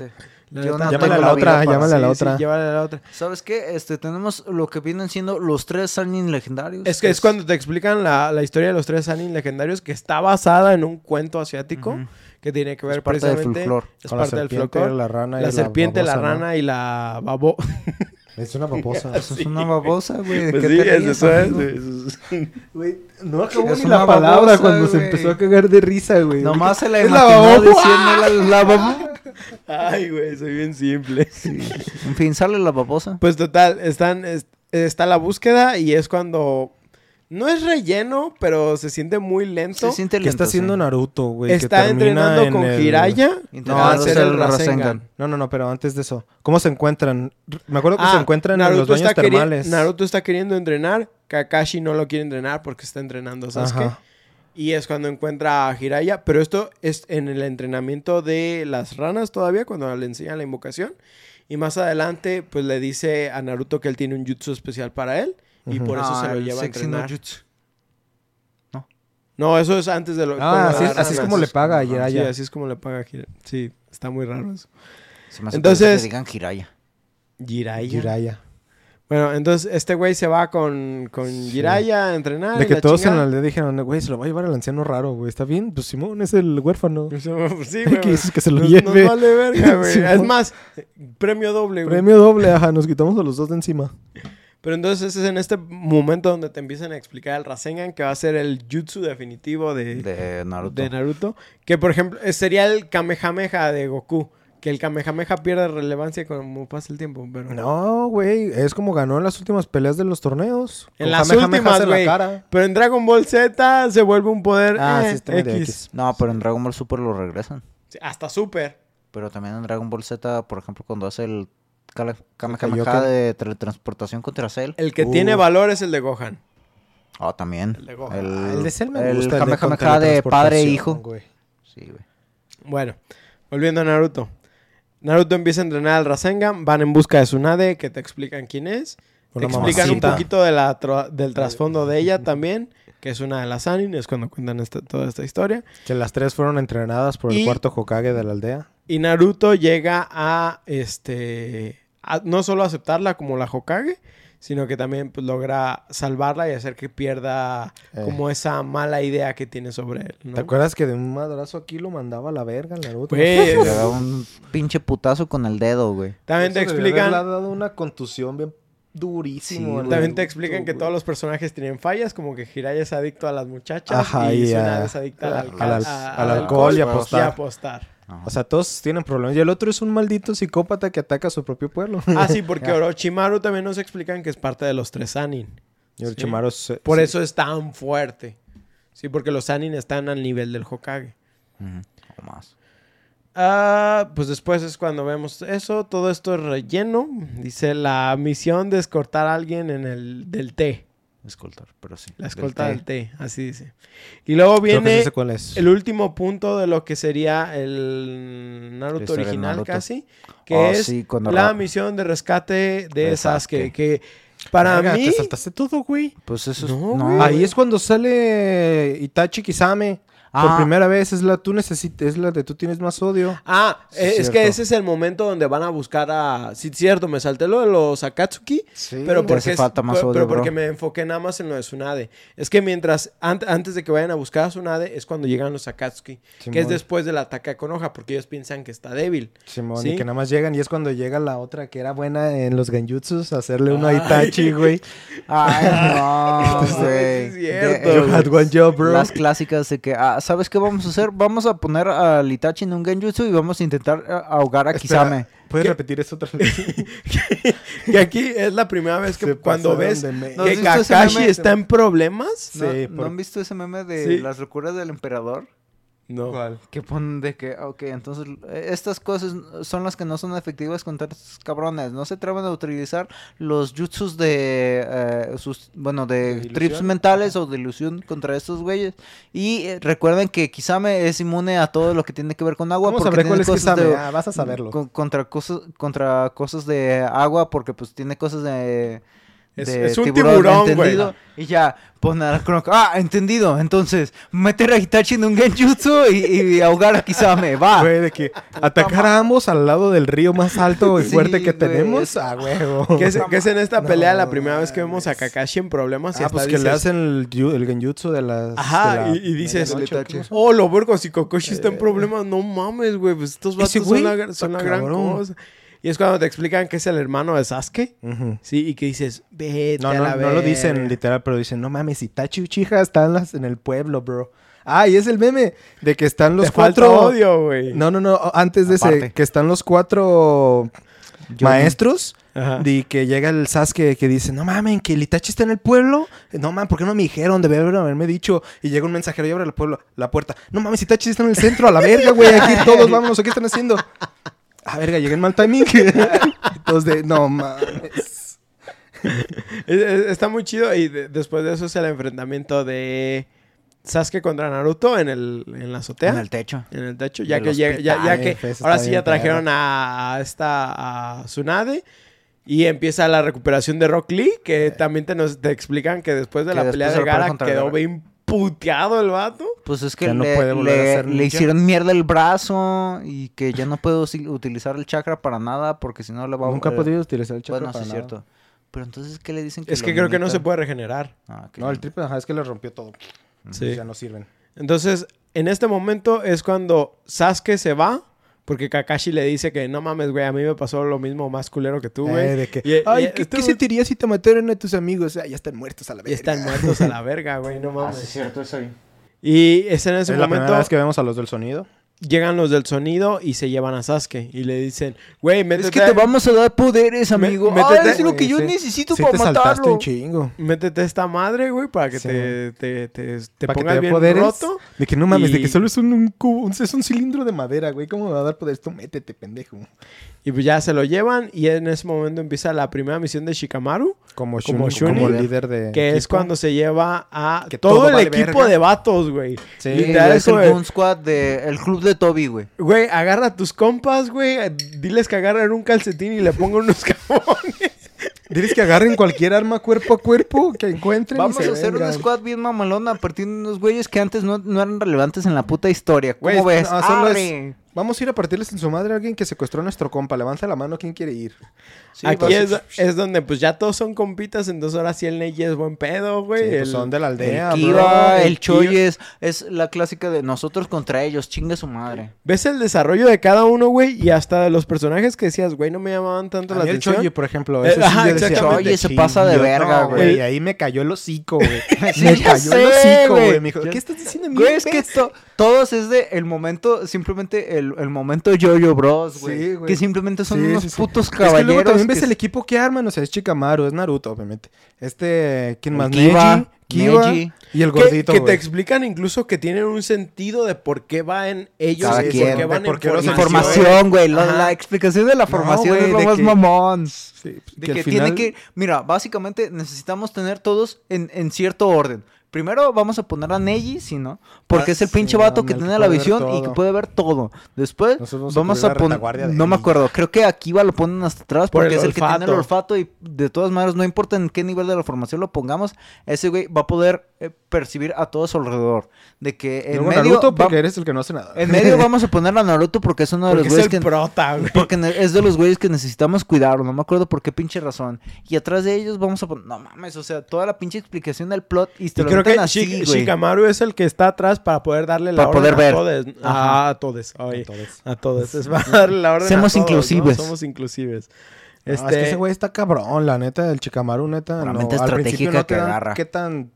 La Yo no Llámale a la la otra, llámale a la otra. Sí, llévale a la otra. ¿Sabes qué? Este, tenemos lo que vienen siendo los tres Sanin legendarios. Es que es cuando te explican la, la historia de los tres Sanin legendarios que está basada en un cuento asiático que tiene que ver Es parte del precisamente... folclore. Es Con la parte del serpiente, folclore. la rana y La serpiente, la babosa, ¿no? rana y la babo... Es una babosa. Eso es una babosa, güey. ¿de Pues qué sí, eso es, güey, eso es. Güey, no acabó Es ni la palabra babosa, cuando se empezó a cagar de risa, güey. Nomás se la Es la imaginó babosa. diciendo la, la babo- Ay, güey, soy bien simple. En fin, sale la babosa. Pues total, están, es- está la búsqueda y es cuando... No es relleno, pero se siente muy lento. Se siente ¿Qué está lento, haciendo sí. Naruto, güey? está entrenando en con el- Jiraiya Intentando a hacer el el Rasengan. Rasengan. No, no, no, pero antes de eso. ¿Cómo se encuentran? Me acuerdo que Ah, se encuentran en los baños termales. Naruto está queriendo entrenar. Kakashi no lo quiere entrenar porque está entrenando Sasuke. Ajá. Y es cuando encuentra a Jiraiya. Pero esto es en el entrenamiento de las ranas todavía, cuando le enseñan la invocación. Y más adelante, pues le dice a Naruto que él tiene un jutsu especial para él. Y por eso Ah, se lo el lleva a sexy no entrenar. jutsu. No, eso es antes de lo Ah, lo así, las así es como le paga a Sí, Jiraiya. así es como le paga a Jiraiya. Sí, está muy raro eso. Se me hace Entonces- que digan Jiraya. Jiraiya. Jiraiya. Bueno, entonces este güey se va con, con Jiraiya a entrenar. De que la todos en la chingada. aldea dijeron, güey, se lo va a llevar el anciano raro, güey. ¿Está bien? Pues Simón es el huérfano. Sí, ¿Qué güey. dices que se lo nos, lleve? nos vale verga, güey. Simón. es más, premio doble, güey. Premio doble, ajá, nos quitamos a los dos de encima. Pero entonces es en este momento donde te empiezan a explicar el Rasengan, que va a ser el jutsu definitivo de, De Naruto. de Naruto. Que por ejemplo, eh, sería el Kamehameha de Goku. Que el Kamehameha pierde relevancia como pasa el tiempo. Pero No, güey. Es como ganó en las últimas peleas de los torneos. En Con las últimas, la güey. cara. Pero en Dragon Ball Z se vuelve un poder Ah, eh, sí, está medio X. X. No, pero en Dragon Ball Super lo regresan. Sí, Hasta Super. Pero también en Dragon Ball Z, por ejemplo, cuando hace el Kamehameha de teletransportación contra Cell. El que Uh. tiene valor es el de Gohan. Ah, también. El de Gohan. El, Ah, el de Cell me el gusta. el Kamehameha de padre e hijo. güey. Sí, güey. Bueno, volviendo a Naruto. Naruto empieza a entrenar al Rasengan, van en busca de Tsunade, que te explican quién es. Te explican un poquito de la tro- del trasfondo de ella también, que es una de las Anin, es cuando cuentan esta- toda esta historia. Que las tres fueron entrenadas por el cuarto Hokage de la aldea. Y Naruto llega a, este, a no solo aceptarla como la Hokage, sino que también pues, logra salvarla y hacer que pierda Eh. como esa mala idea que tiene sobre él. ¿no? ¿Te acuerdas que de un madrazo aquí lo mandaba a la verga Naruto? Güey, Le da un pinche putazo con el dedo, güey. también te Eso explican... haberle dado una contusión bien durísimo. Sí. También te explican que güey. todos los personajes tienen fallas, como que Jiraiya es adicto a las muchachas Ajá, y Tsunade es adicta al, al alcohol, al- a- al al alcohol y y apostar. apostar. Ajá. O sea, todos tienen problemas. Y el otro es un maldito psicópata que ataca a su propio pueblo. Ah, sí, porque Orochimaru también nos explican que es parte de los tres Anin. Y Orochimaru se- Por sí. eso es tan fuerte. Sí, porque los Anin están al nivel del Hokage. O más. Ah, pues después es cuando vemos eso. Todo esto es relleno. Dice la misión de escortar a alguien en el del té. Escoltar, pero sí. La Del escolta té. del té, así dice. Y luego sí viene sé cuál es. el último punto de lo que sería el Naruto original Naruto. casi, que Oh, es sí, la Ra- misión de rescate de De Sasuke, Sasuke. que para mí Te saltaste todo, güey. Pues eso es... No, No, güey. Ahí es cuando sale Itachi Kisame. Por Ah. primera vez es la tú necesitas, es la de tú tienes más odio. Ah, Sí, eh, es que ese es el momento donde van a buscar a... Sí, cierto, me salté lo de los Akatsuki, Sí. pero porque, hace es- falta más pero- odio, pero porque bro. me enfoqué nada más en lo de Tsunade. Es que mientras, ant- antes de que vayan a buscar a Tsunade, es cuando llegan los Akatsuki, que es después del ataque a Konoha, porque ellos piensan que está débil. Simón, ¿Sí? y que nada más llegan y es cuando llega la otra que era buena en los genjutsus hacerle uno a. Itachi, güey. Ay, no, Sí, güey. es cierto, You had one job, bro. Las clásicas de que, ah, ¿sabes qué vamos a hacer? Vamos a poner a Itachi en un genjutsu y vamos a intentar ah, ahogar a Espera, Kisame. ¿Puedes ¿Qué? repetir eso otra vez? Y aquí es la primera vez que Se cuando ves de me- ¿No has que Kakashi está en problemas. Sí, ¿No, ¿no han visto ese meme de Sí. las locuras del emperador? No. Que ponen de que, ok, entonces eh, estas cosas son las que no son efectivas contra estos cabrones. No se atreven a utilizar los jutsus de, eh, sus, bueno, de, ¿De trips mentales o de ilusión contra estos güeyes. Y eh, recuerden que Kisame es inmune a todo lo que tiene que ver con agua. ¿Cómo porque cuál es Kisame? de- Ah, vas a saberlo. con- contra cosas contra cosas de agua porque pues tiene cosas de Es- de es un tiburón, güey. entendido y ya pone a la Croc, ah entendido entonces meter a Itachi en un genjutsu y, y ahogar a Kisame va Güey, de que atacar a ambos al lado del río más alto y Sí, fuerte que tenemos. Ah, huevo. Que es, que es en esta No pelea la primera vez que vemos a. Kakashi en problemas. y Ah, pues que le hacen el, el genjutsu de las... Ajá, de la y- y dices, medianoche, ¿cómo Oh, lo vergo, si Kokoshi está en problemas, no mames, güey. Pues estos vatos son la, son la gran cosa. Y es cuando te explican que es el hermano de Sasuke. Sí, y que dices, vete No, a no, la no lo dicen literal, pero dicen, no mames, Itachi Uchiha están las, en el pueblo, bro. Ah, y es el meme de que están los Te falta cuatro... odio, güey. No, no, no, antes de ese, que están los cuatro Yo- maestros Ajá. de que llega el Sasuke que dice, no mames, que el Itachi está en el pueblo. No mames, ¿por qué no me dijeron? Debieron haberme dicho. Y llega un mensajero y abre el pueblo, la puerta. No mames, Itachi está en el centro, a la verga, güey. Aquí todos, vámonos, ¿qué están haciendo? Ah, verga, llegué en mal timing. Entonces, de, no mames. Es- es- Está muy chido. Y de- después de eso es el enfrentamiento de Sasuke contra Naruto en, el, en la azotea. en el techo En el techo, ya que, llega- ya, ya que ahora sí ya trajeron a, a esta a Tsunade y empieza la recuperación de Rock Lee, que también te, nos, te explican que después de Que la después pelea de Gara quedó bien puteado el vato. pues es que Ya no le, puede volver a le- hicieron mierda el brazo y que ya no puedo utilizar el chakra para nada porque si no le va a Nunca he eh, podido utilizar el chakra bueno sí para es nada. cierto pero entonces qué le dicen Es lo que creo que no se puede regenerar. Ah. No, el triple, ajá, es que le rompió todo. Sí. Ya no sirven. Entonces, en este momento es cuando Sasuke se va, Porque Kakashi le dice que no mames, güey, a mí me pasó lo mismo más culero que tú, güey. Eh, de que, Y- Ay, y- ¿qué, este qué sentirías si te mataran a tus amigos? Ah, ya están muertos a la Y vez. están muertos a la verga, güey, no Ah, sí, mames. es cierto, eso ahí. Y es en ese Es la momento primera vez que vemos a los del sonido. Llegan los del sonido y se llevan a Sasuke. Y le dicen, güey, métete, Es que te vamos a dar poderes, Me- amigo. métete- Ah, es lo que yo Sí. necesito Sí para te matarlo. un chingo. métete esta madre, güey, para que Sí. te, te, te, te Para que te bien poderes. roto. De que no mames, de que solo es un, un cubo, un- es un cilindro de madera, güey. ¿Cómo me va a dar poderes? Tú métete, pendejo. Y pues ya se lo llevan y en ese momento empieza la primera misión de Shikamaru, Como Como Shuni, como, líder de que es cuando se lleva a Que todo, todo el vale equipo verga. de vatos, güey. Sí, Literal, es el Squad del club de Toby, güey. Güey, agarra a tus compas, güey. Diles que agarren un calcetín y le pongan unos cabones. Diles que agarren cualquier arma cuerpo a cuerpo que encuentren. y Vamos se a hacer un squad bien mamalona a partir de unos güeyes que antes no, no eran relevantes en la puta historia. ¿Cómo Güey, ves? no, solo es- Arre. Vamos a ir a partirles en su madre a alguien que secuestró a nuestro compa. Levanta la mano, ¿quién quiere ir? Sí, Aquí es, vas- es donde pues ya todos son compitas, entonces ahora sí el Neji es buen pedo, güey. Sí, pues el- son de la aldea, el bro. El el Choy es, es la clásica de nosotros contra ellos, chinga su madre. Ves el desarrollo de cada uno, güey, y hasta de los personajes que decías, güey, no me llamaban tanto A la mí el atención. Choyi, por ejemplo. Eh, ese sí ajá, yo decía, exactamente. Choyi se pasa de "Yo verga, no, güey". Y ahí me cayó el hocico, güey. Sí, me cayó sé, el hocico, güey. güey. Me dijo, ¿qué estás diciendo? Güey, es que to- todos es de el momento, simplemente el, el momento Yo-Yo Bros, güey. Sí, que simplemente son Sí, unos sí, sí. putos Es que caballeros. luego también ves el equipo que arman, o sea, es Chikamaru, es Naruto, obviamente. Este, ¿quién El más? Kiba, Neji, Kiba Neji. y el gordito, que, te explican incluso que tienen un sentido de por qué va en ellos Cada quien. por qué van De por qué en Información, güey. La, explicación de la No, formación güey, es lo de más que- mamón. Sí, De que tiene que. Mira, básicamente necesitamos tener todos en, en cierto orden. Primero vamos a poner a Neji, si no, porque Ah, es el pinche sí, vato que tiene la visión y que puede ver todo. Después Nosotros vamos a poner, no me acuerdo, creo que Akiva lo ponen hasta atrás Por porque el es el que tiene el olfato. y de todas maneras no importa en qué nivel de la formación lo pongamos, ese güey va a poder percibir a todo a su alrededor. De que en Luego medio Naruto va- porque eres el que no hace nada. en medio vamos a poner a Naruto porque es uno de Porque los es güeyes el que prota, güey. porque es de los güeyes que necesitamos cuidarlo, no me acuerdo por qué pinche razón. Y atrás de ellos vamos a poner, no mames, o sea, toda la pinche explicación del plot y te Y lo creo que así, Shik- güey. Shikamaru es el que está atrás para poder darle la Para orden poder a ver. todos. Ajá. A todos. Ay, Entonces, a todos. Es para darle la orden Somos a todos, ¿no? inclusives. Somos inclusives. no, Este, es que ese güey está cabrón, la neta, el Chikamaru, neta. No, al principio no te que agarra. qué tan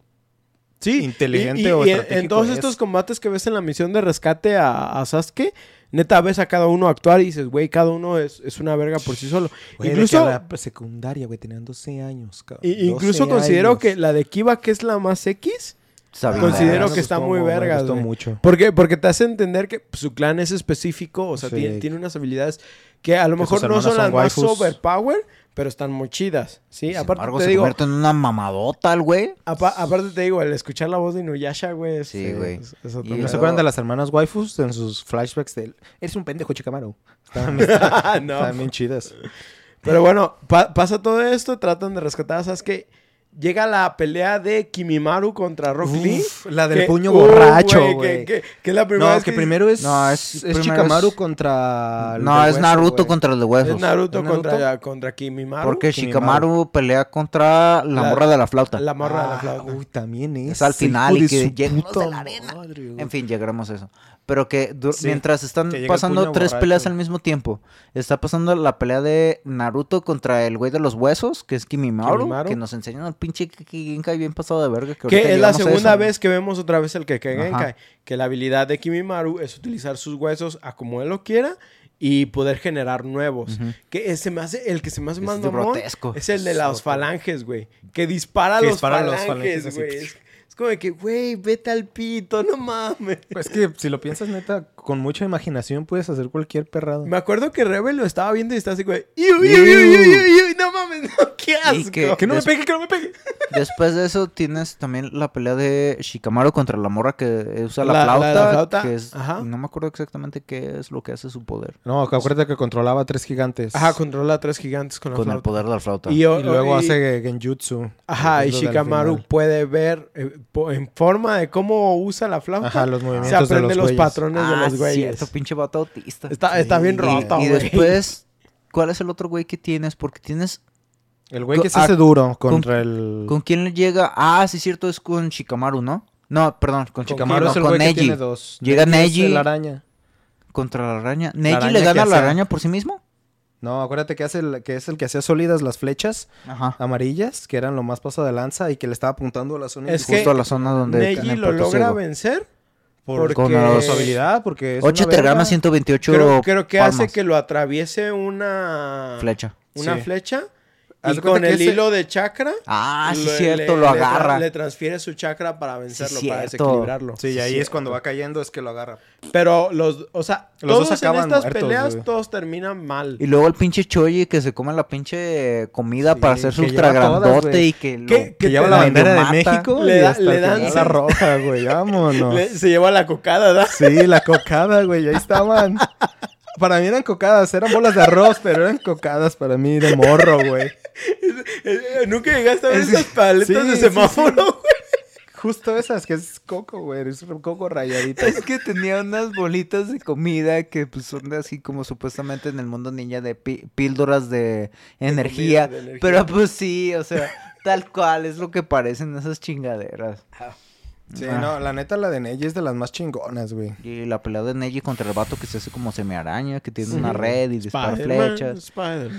sí, inteligente y, y- o y en- todos es. estos combates que ves en la misión de rescate a, a Sasuke, neta ves a cada uno actuar y dices, güey, cada uno es, es una verga por sí solo. Güey, incluso de que a la secundaria, güey, tenían 12 años, cabrón. y- 12 incluso considero años. que la de Kiba, que es la más X, bien considero que está muy me vergas, gustó mucho. Porque, porque te hace entender que pues, su clan es específico, o sea, Sí. tiene, tiene unas habilidades que a lo Que mejor no son las son más overpower, pero están muy chidas, ¿sí? Sin aparte embargo, te se digo, convierte en una mamadota el güey. apa- aparte te digo, el escuchar la voz de Inuyasha, güey, es- Sí, güey. es- es otro Y ¿No se acuerdan de las hermanas waifus en sus flashbacks de él? Eres un pendejo, Chikamaru. Estaban bien, no. estaban bien chidas. Pero bueno, pa- pasa todo esto, tratan de rescatar a Sasuke. Llega la pelea de Kimimaru contra Rock Lee. La del que- puño uh, borracho, güey. Que, que es la primera No, vez que primero es, No, es, es- Chikamaru es- contra... el No, de es hueso, Naruto contra el de huesos. Es Naruto, ¿Es Naruto? Contra, contra Kimimaru. Porque Kimimaru. Shikamaru pelea contra la, La- morra de la flauta. La morra de la Ah, flauta. Uy, también es. Es al final y que los de la arena. madre, güey. En fin, llegaremos a eso. Pero que Sí, mientras están pasando tres borracho. peleas al mismo tiempo, está pasando la pelea de Naruto contra el güey de los huesos, que es Kimimaru, Kimimaru. que nos enseñan al pinche Genkai bien pasado de verga. Que, es la segunda eso. vez que vemos otra vez el Kekkei. Genkai. Que la habilidad de Kimimaru es utilizar sus huesos a como él lo quiera y poder generar nuevos. Ujú. Que ese me hace, el que se me hace Es más mamón grotesco. es el de Es las falanges, güey. Que dispara Que los dispara los falanges, falanges así. güey. Es, como de que, güey, vete al pito, no mames. Pues que si lo piensas neta, con mucha imaginación puedes hacer cualquier perrado. Me acuerdo que Rebel lo estaba viendo y estaba así, güey. No mames, no, qué asco. que- Que no me pegue, que no me pegue. Después de eso tienes también la pelea de Shikamaru contra la morra que usa la, La- la flauta, la flauta, que es- ajá. no me acuerdo exactamente qué es lo que hace su poder. No, acuérdate que controlaba a tres gigantes. Ajá, controla a tres gigantes con la Con el flauta. poder de la flauta. Y, luego y- hace genjutsu. Ajá, y Shikamaru puede ver eh, en forma de cómo usa la flauta. Ajá, los se de aprende los patrones de Ah, los güeyes. cierto, pinche vato autista. Está, está bien roto, y güey. después, ¿cuál es el otro güey que tienes? Porque tienes... El güey que se hace duro contra el... ¿Con quién le llega? Ah, sí, cierto, es con Shikamaru, ¿no? No, perdón, con Shikamaru Shikamaru, es el con Neji. Llega Neji araña. contra la araña. ¿Neji le gana a la araña por sí mismo? No, acuérdate que, hace el- que es el que hacía sólidas las flechas Ajá. amarillas, que eran lo más paso de lanza y que le estaba apuntando a la zona Es. Justo a la zona donde... Neji lo logra ciego. vencer por, porque- con la- su habilidad, porque es 8 una verga. tetragramas, 128 creo, creo que hace que lo atraviese una Flecha. una Sí. flecha y con que el ese- hilo de chakra Ah, sí, le- cierto, le- lo agarra. Le, transfiere su chakra para vencerlo, Sí, para desequilibrarlo. Sí, y Sí, ahí es cuando va cayendo, es que lo agarra. Pero los, o sea, Los dos todos en acaban estas muertos, peleas güey. todos terminan mal. Y luego el pinche Choji que se come la pinche comida Sí, para hacerse que ultra lleva todas, grandote güey. y que lo... ¿Qué- Que te lleva la bandera de. México Le da- le dan- la roja, güey. Vámonos. Le- se lleva la cocada, ¿verdad? Sí, la cocada, güey. Ahí estaban. Para mí eran cocadas, eran bolas de arroz, pero eran cocadas para mí de morro, güey. Nunca llegaste a ver Es- esas paletas sí, de semáforo, sí. güey. Justo esas, que es coco, güey. Es coco rayadito. Es que tenía unas bolitas de comida que pues son de así como supuestamente en el mundo ninja de pi- píldoras de energía. de energía. Pero pues sí, o sea, tal cual es lo que parecen esas chingaderas. Sí, Ah. no, la neta, la de Neji es de las más chingonas, güey. Y la pelea de Neji contra el vato que se hace como semiaraña, que tiene una red y dispara flechas.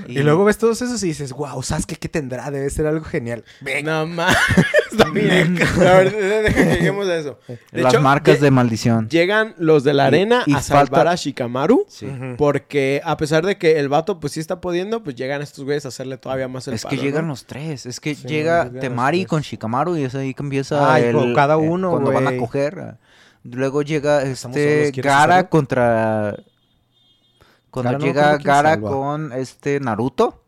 Y, luego ves todos esos y dices, wow, Sasuke, ¿qué tendrá? Debe ser algo genial. No más. Está bien. A ver, deja que lleguemos a eso. De Las hecho, marcas de maldición. Llegan los de la Y- arena y a salvar falta- a Shikamaru. Sí. Porque a pesar de que el vato pues sí está pudiendo, pues llegan estos güeyes a hacerle todavía más el Es que llegan ¿no? los tres. Es que Sí, llega Temari con Shikamaru y es ahí que empieza Ay, el, con cada eh, uno, cuando van a coger. Luego llega este solos, ¿quieres Gara contra cuando Gara no, llega ¿cómo quién Gara con este Naruto.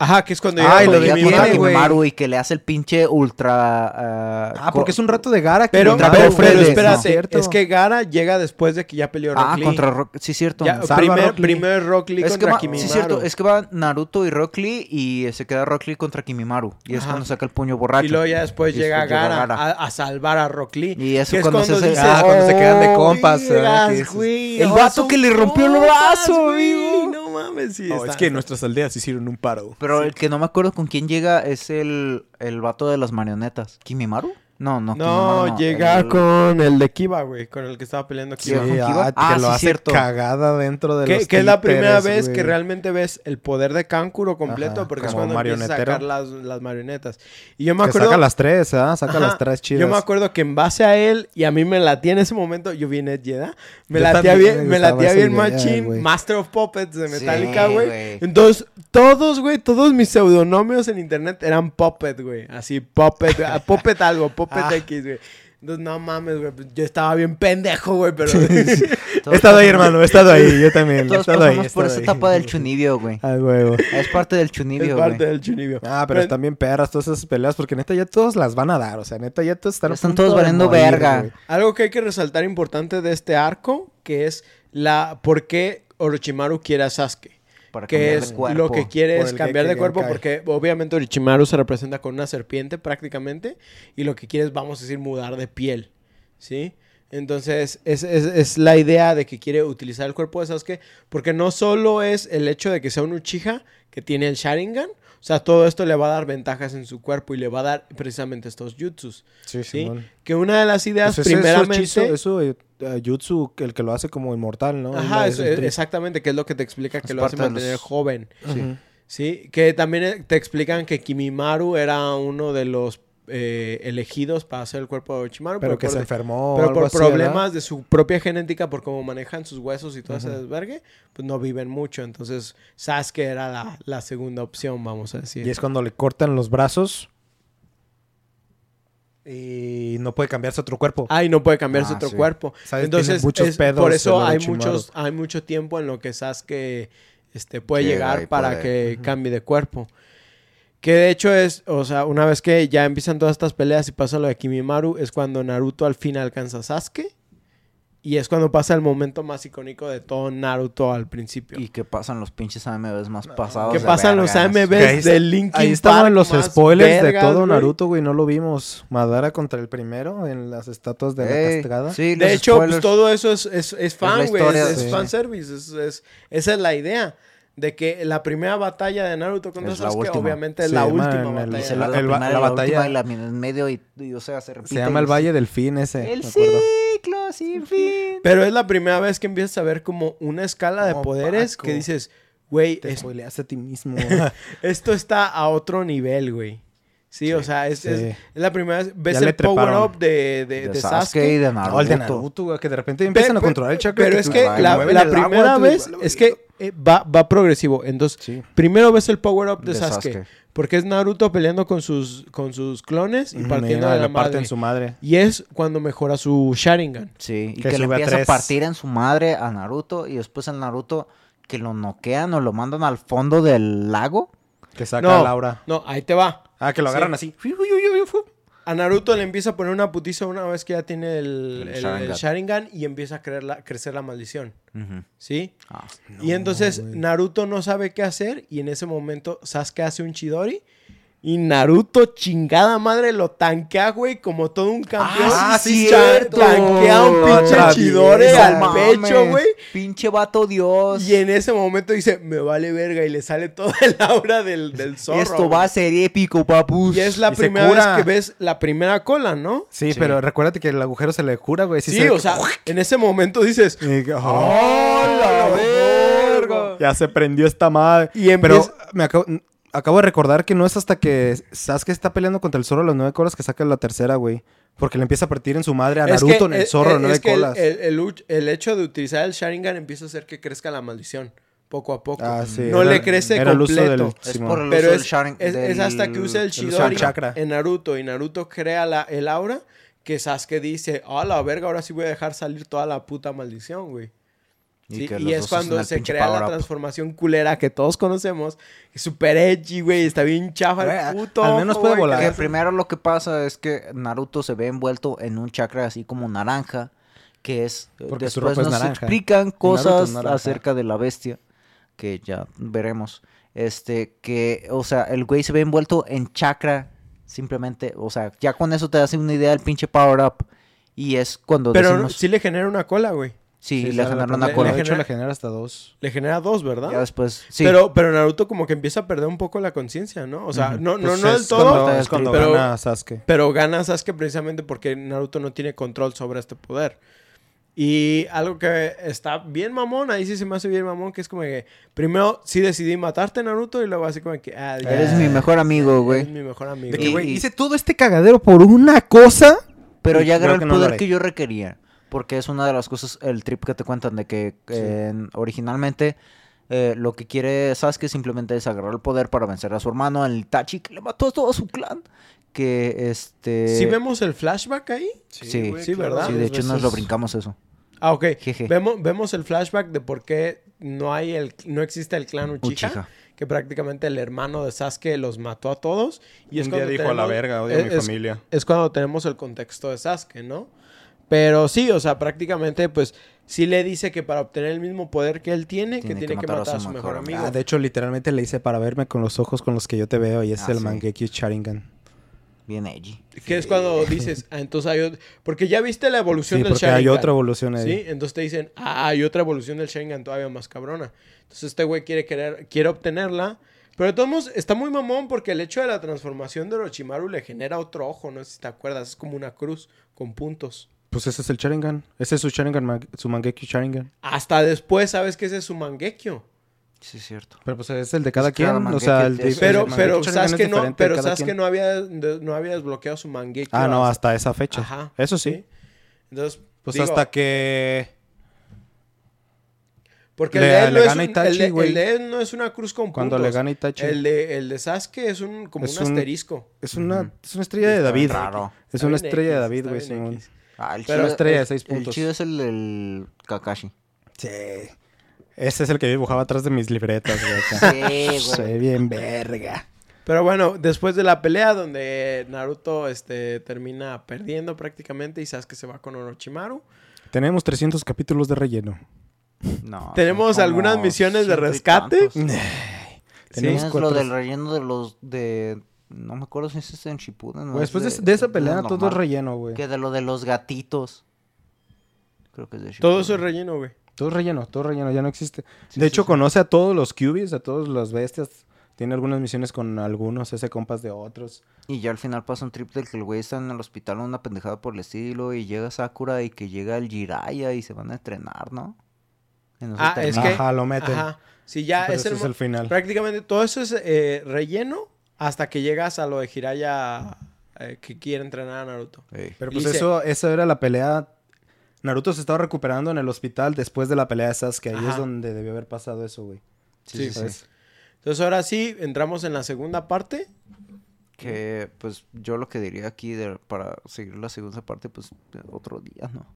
Ajá, que es cuando Ay, llega lo con Llega de Kimi contra viene, Maru. güey. Kimemaru y que le hace el pinche ultra ah, Ah, porque es un rato de Gara. que Pero, contra pero, pero Fredes, espérate, ¿cierto? es que Gara llega después de que ya peleó Rock Ah, Lee. contra Rock, sí cierto. Ya, primer, Rock Lee. primero Rock Lee es que contra va, sí, cierto, es que va Naruto y Rock Lee y se queda Rock Lee contra Kimimaru. Y es Ajá. cuando saca el puño borracho. Y luego ya después Y llega después llega Gara, Gara. A, a salvar a Rock Lee. Y eso es cuando se Ah, cuando se quedan de "Oh, compas, El no, vato que le rompió el brazo, amigo. No mames. Oh, es que nuestras aldeas hicieron un paro. Pero el que no me acuerdo con quién llega es el, el vato de las marionetas. ¿Kimimaru? No, no, No, Kimimaru llega El- con el de Kiba, güey, con el que estaba peleando Sí, Kiba. ¿con Kiba? ah, Ah, que lo sí, hace cierto. cagada dentro de los que es la primera vez güey. que realmente ves el poder de Kankuro completo, Ajá, porque es cuando empieza a sacar las, las marionetas. Y yo me Que acuerdo... saca las tres, ¿ah? Saca Ajá, las tres chidas. Yo me acuerdo que en base a él, y a mí me latía en ese momento, yo vi Ned Jedi, me Yo latía bien, me me latía bien machín. Master of Puppets de Sí, Metallica, güey. güey. Entonces, todos, güey, todos mis pseudonomios en internet eran Puppet, güey. Así, Puppet, ah, Puppet algo, Puppet Ah. X, güey. Entonces, no mames, güey, pues, yo estaba bien pendejo, güey, pero... He estado ahí, hermano, he estado ahí, yo también. he Todos estado ahí, pasamos he por esa etapa del chunibio, güey. Ah, huevo. Es parte del es chunibio, parte güey. del chunibio. Ah, pero están bien perras todas esas peleas porque neta ya todos las van a dar. O sea, neta ya todos están están todos valiendo morir, verga. Algo que hay que resaltar importante de este arco, que es la... ¿Por qué Orochimaru quiere a Sasuke? Para que es cuerpo. lo que quiere es cambiar de cuerpo porque obviamente Orochimaru se representa con una serpiente prácticamente y lo que quiere es, vamos a decir, mudar de piel, ¿sí? Entonces es, es- es la idea de que quiere utilizar el cuerpo de Sasuke porque no solo es el hecho de que sea un Uchiha que tiene el Sharingan, o sea, todo esto le va a dar ventajas en su cuerpo y le va a dar precisamente estos jutsus, Sí, ¿sí? Simón. Que una de las ideas Pues primeramente... hechizo, eso, eh, eh, Jutsu, el que lo hace como inmortal, ¿no? Ajá, eso- tri- exactamente, que es lo que te explica que lo hace mantener joven. Ujú. Sí, que también eh, te explican que Kimimaru era uno de los eh, elegidos para hacer el cuerpo de Orochimaru. Pero que por, se enfermó. o pero algo por así, problemas ¿verdad? de su propia genética, por cómo manejan sus huesos y todo ese Ujú. desvergue, pues no viven mucho. Entonces, Sasuke era la, la segunda opción, vamos a decir. Y es cuando le cortan los brazos. Y no puede cambiarse otro cuerpo. Ah, y no puede cambiarse Ah, otro sí. cuerpo. ¿Sabes? Entonces, muchos es- pedos por eso hay, muchos, hay mucho tiempo en lo que Sasuke este, puede Llega llegar para puede. que cambie de cuerpo. Que de hecho es, o sea, una vez que ya empiezan todas estas peleas y pasa lo de Kimimaru, es cuando Naruto al fin alcanza a Sasuke. Y es cuando pasa el momento más icónico de todo Naruto al principio. Y que pasan los pinches AMVs más pasados. que de pasan los está- de Linkin Ahí estaban Park los spoilers vergas, de todo güey. Naruto, güey. No lo vimos. Madara contra el primero en las estatuas de la Ey, castigada. Sí, De hecho, pues, todo eso es, es, es fan, la güey. Es, es sí. fanservice. Es, es- esa es la idea. De que la primera batalla de Naruto contra Sasuke, última. obviamente es la última batalla. De el- la el- la y la batalla- última y la en medio y, y, o sea, se repite. Se llama el Valle del Fin ese. El me ciclo sin fin. Pero es la primera vez que empiezas a ver como una escala de poderes Paco. que dices, güey, Te es- spoileaste a ti mismo. esto está a otro nivel, güey. Sí, o sea, es, sí. es- es la primera vez. Ves Ya el power up de, de, De de Sasuke, Sasuke. y de Naruto. el de Naruto, güey, que de repente empiezan Pe- a controlar el chakra. Pero que es que la, primera vez es que eh, va, va progresivo. Entonces, Sí. primero ves el power up de, De Sasuke, Sasuke. Porque es Naruto peleando con sus, con sus clones y partiendo mira, de la le parten madre. su madre. Y es cuando mejora su Sharingan. Sí, y Que que, le a empieza a tres. partir en su madre a Naruto y después el Naruto que lo noquean o lo mandan al fondo del lago. Que saca No. a Laura. No, ahí te va. Ah, que lo Sí. agarran así. A Naruto le empieza a poner una putiza una vez que ya tiene el, El el- el Sharingan. Y empieza a creer la- crecer la maldición. ¿Sí? Ah, y entonces. Naruto no sabe qué hacer y en ese momento Sasuke hace un Chidori y Naruto chingada madre lo tanquea, güey, como todo un campeón. Ah, sí, cierto. Tanquea un pinche vez, al pecho, güey. Pinche vato Dios. Y en ese momento dice, me vale verga y le sale toda el aura del, del zorro. Esto va a ser épico, papus. Y es la Y primera vez que ves la primera cola, ¿no? Sí, Sí. pero recuérdate que el agujero se le cura, güey. Sí, se- o sea, en ese momento dices, que- ¡Oh, la verga! Ya se prendió esta madre. Y Pero empieza- me acabo, acabo de recordar que no es hasta que Sasuke está peleando contra el zorro a las nueve colas que saca la tercera, güey. Porque le empieza a partir en su madre a Es Naruto que, en el zorro a nueve el- colas. El, el el hecho de utilizar el Sharingan empieza a hacer que crezca la maldición, poco a poco. Ah, sí, no era- le crece era el uso completo. del- Es por el Pero uso es, del Sharing- es- es hasta que usa el Chidori chakra. en Naruto y Naruto crea la, el aura que Sasuke dice, ah, la verga, ahora sí voy a dejar salir toda la puta maldición, güey. Y Sí, Y, es cuando se crea la up. transformación culera que todos conocemos. Es súper edgy, güey. Está bien chafa el puto. al menos puede volar. que primero lo que pasa es que Naruto se ve envuelto en un chakra así como naranja, que es Porque después nos naranja. explican cosas acerca de la bestia que ya veremos. Este que, o sea, el güey se ve envuelto en chakra simplemente, o sea, ya con eso te hace una idea del pinche power up y es cuando Pero decimos sí le genera una cola, güey. Sí, Sí, le sale genera la- una cola. De hecho, genera- le genera hasta dos. Le genera dos, ¿verdad? Ya después, sí. Pero, pero Naruto como que empieza a perder un poco la conciencia, ¿no? O sea, Ujú. no, no, Pues no del todo, Cuando, es cuando pero, gana Sasuke. pero gana Sasuke precisamente porque Naruto no tiene control sobre este poder. Y algo que está bien mamón, ahí sí se me hace bien mamón, que es como que primero sí decidí matarte Naruto y luego así como que... Ah, ya, Eres mi mejor amigo, güey. Eres mi mejor amigo. De que, güey, hice todo este cagadero por una cosa. Pero ya que el poder que yo requería. Porque es una de las cosas, el trip que te cuentan de que eh, originalmente eh, lo que quiere Sasuke simplemente es agarrar el poder para vencer a su hermano, el Itachi, que le mató a todo su clan. Que este. ¿Sí vemos el flashback ahí? Sí, sí, ¿verdad? Sí, de hecho nos lo brincamos eso. Ah, ok. Jeje. Vemos, vemos el flashback de por qué no hay el, no existe el clan Uchiha, Uchiha. que prácticamente el hermano de Sasuke los mató a todos. Y es un día cuando dijo a la verga, odio a mi es- familia. es cuando tenemos el contexto de Sasuke, ¿no? Pero sí, o sea, prácticamente, pues, sí le dice que para obtener el mismo poder que él tiene, que tiene que matar a su mejor amigo. Ah, de hecho, literalmente le hice para verme con los ojos con los que yo te veo y es Ah, el sí. Mangekyo Sharingan. Bien edgy. Que es cuando dices, ah, entonces hay otro... Porque ya viste la evolución Sí, del porque Sharingan. hay otra evolución ahí. Sí, entonces te dicen, ah, hay otra evolución del Sharingan todavía más cabrona. Entonces este güey quiere querer, quiere obtenerla. Pero de todos modos, está muy mamón porque el hecho de la transformación de Orochimaru le genera otro ojo, no sé si te acuerdas, es como una cruz con puntos. Pues ese es el Sharingan. Ese es su Sharingan, su Mangekyo Sharingan. Hasta después sabes que ese es su Mangekyo. Sí, es cierto. Pero pues es el de cada Es que cada quien. O sea, el, el Pero, pero Sharingan Sasuke es no, pero Sasuke quien. no había, de- no había desbloqueado su Mangekyo. Ah, no, hasta- hasta esa fecha. Ajá. Eso sí. Entonces, Pues digo, hasta que... Porque le- el de él no es un- Itachi, el de- güey. el de él no es una cruz con Cuando le puntos. gana Itachi. El de, el de Sasuke es un, como Es un un- asterisco. Es una, es una estrella de David. raro. Es Está una estrella de David, güey. Ah, el Pero chido- estrella de seis puntos. El chido es el, el Kakashi. Sí. Ese es el que dibujaba atrás de mis libretas, güey. Sí, Soy bien verga. Pero bueno, después de la pelea donde Naruto este, termina perdiendo prácticamente y Sasuke se va con Orochimaru. Tenemos 300 capítulos de relleno. No, Tenemos algunas misiones de rescate. tantos. Tenemos lo cuatro- del relleno de los de no me acuerdo si es en Shippuden. después de, de esa pelea normal. todo es relleno, güey. Que de lo de los gatitos. Creo que es de Shippuden. Todo eso es relleno, güey. Todo es relleno, todo es relleno, ya no existe. Sí, de sí, hecho, sí. conoce a todos los cubies, a todas las bestias. Tiene algunas misiones con algunos, ese compas de otros. Y ya al final pasa un trip del que el güey está en el hospital, una pendejada por el estilo, y llega Sakura y que llega el Jiraiya y se van a entrenar, ¿no? Ah, es que... Ajá, lo meten. Ajá. Sí, ya Pero es ese el, es el final. Prácticamente todo eso es eh, relleno hasta que llegas a lo de Jiraiya eh, que quiere entrenar a Naruto. Pero pues eso, esa era la pelea. Naruto se estaba recuperando en el hospital después de la pelea de Sasuke. Ahí es donde debió haber pasado eso, güey. Sí, sí. Entonces ahora sí, entramos en la segunda parte. Que pues yo lo que diría aquí para seguir la segunda parte, pues otro día, ¿no?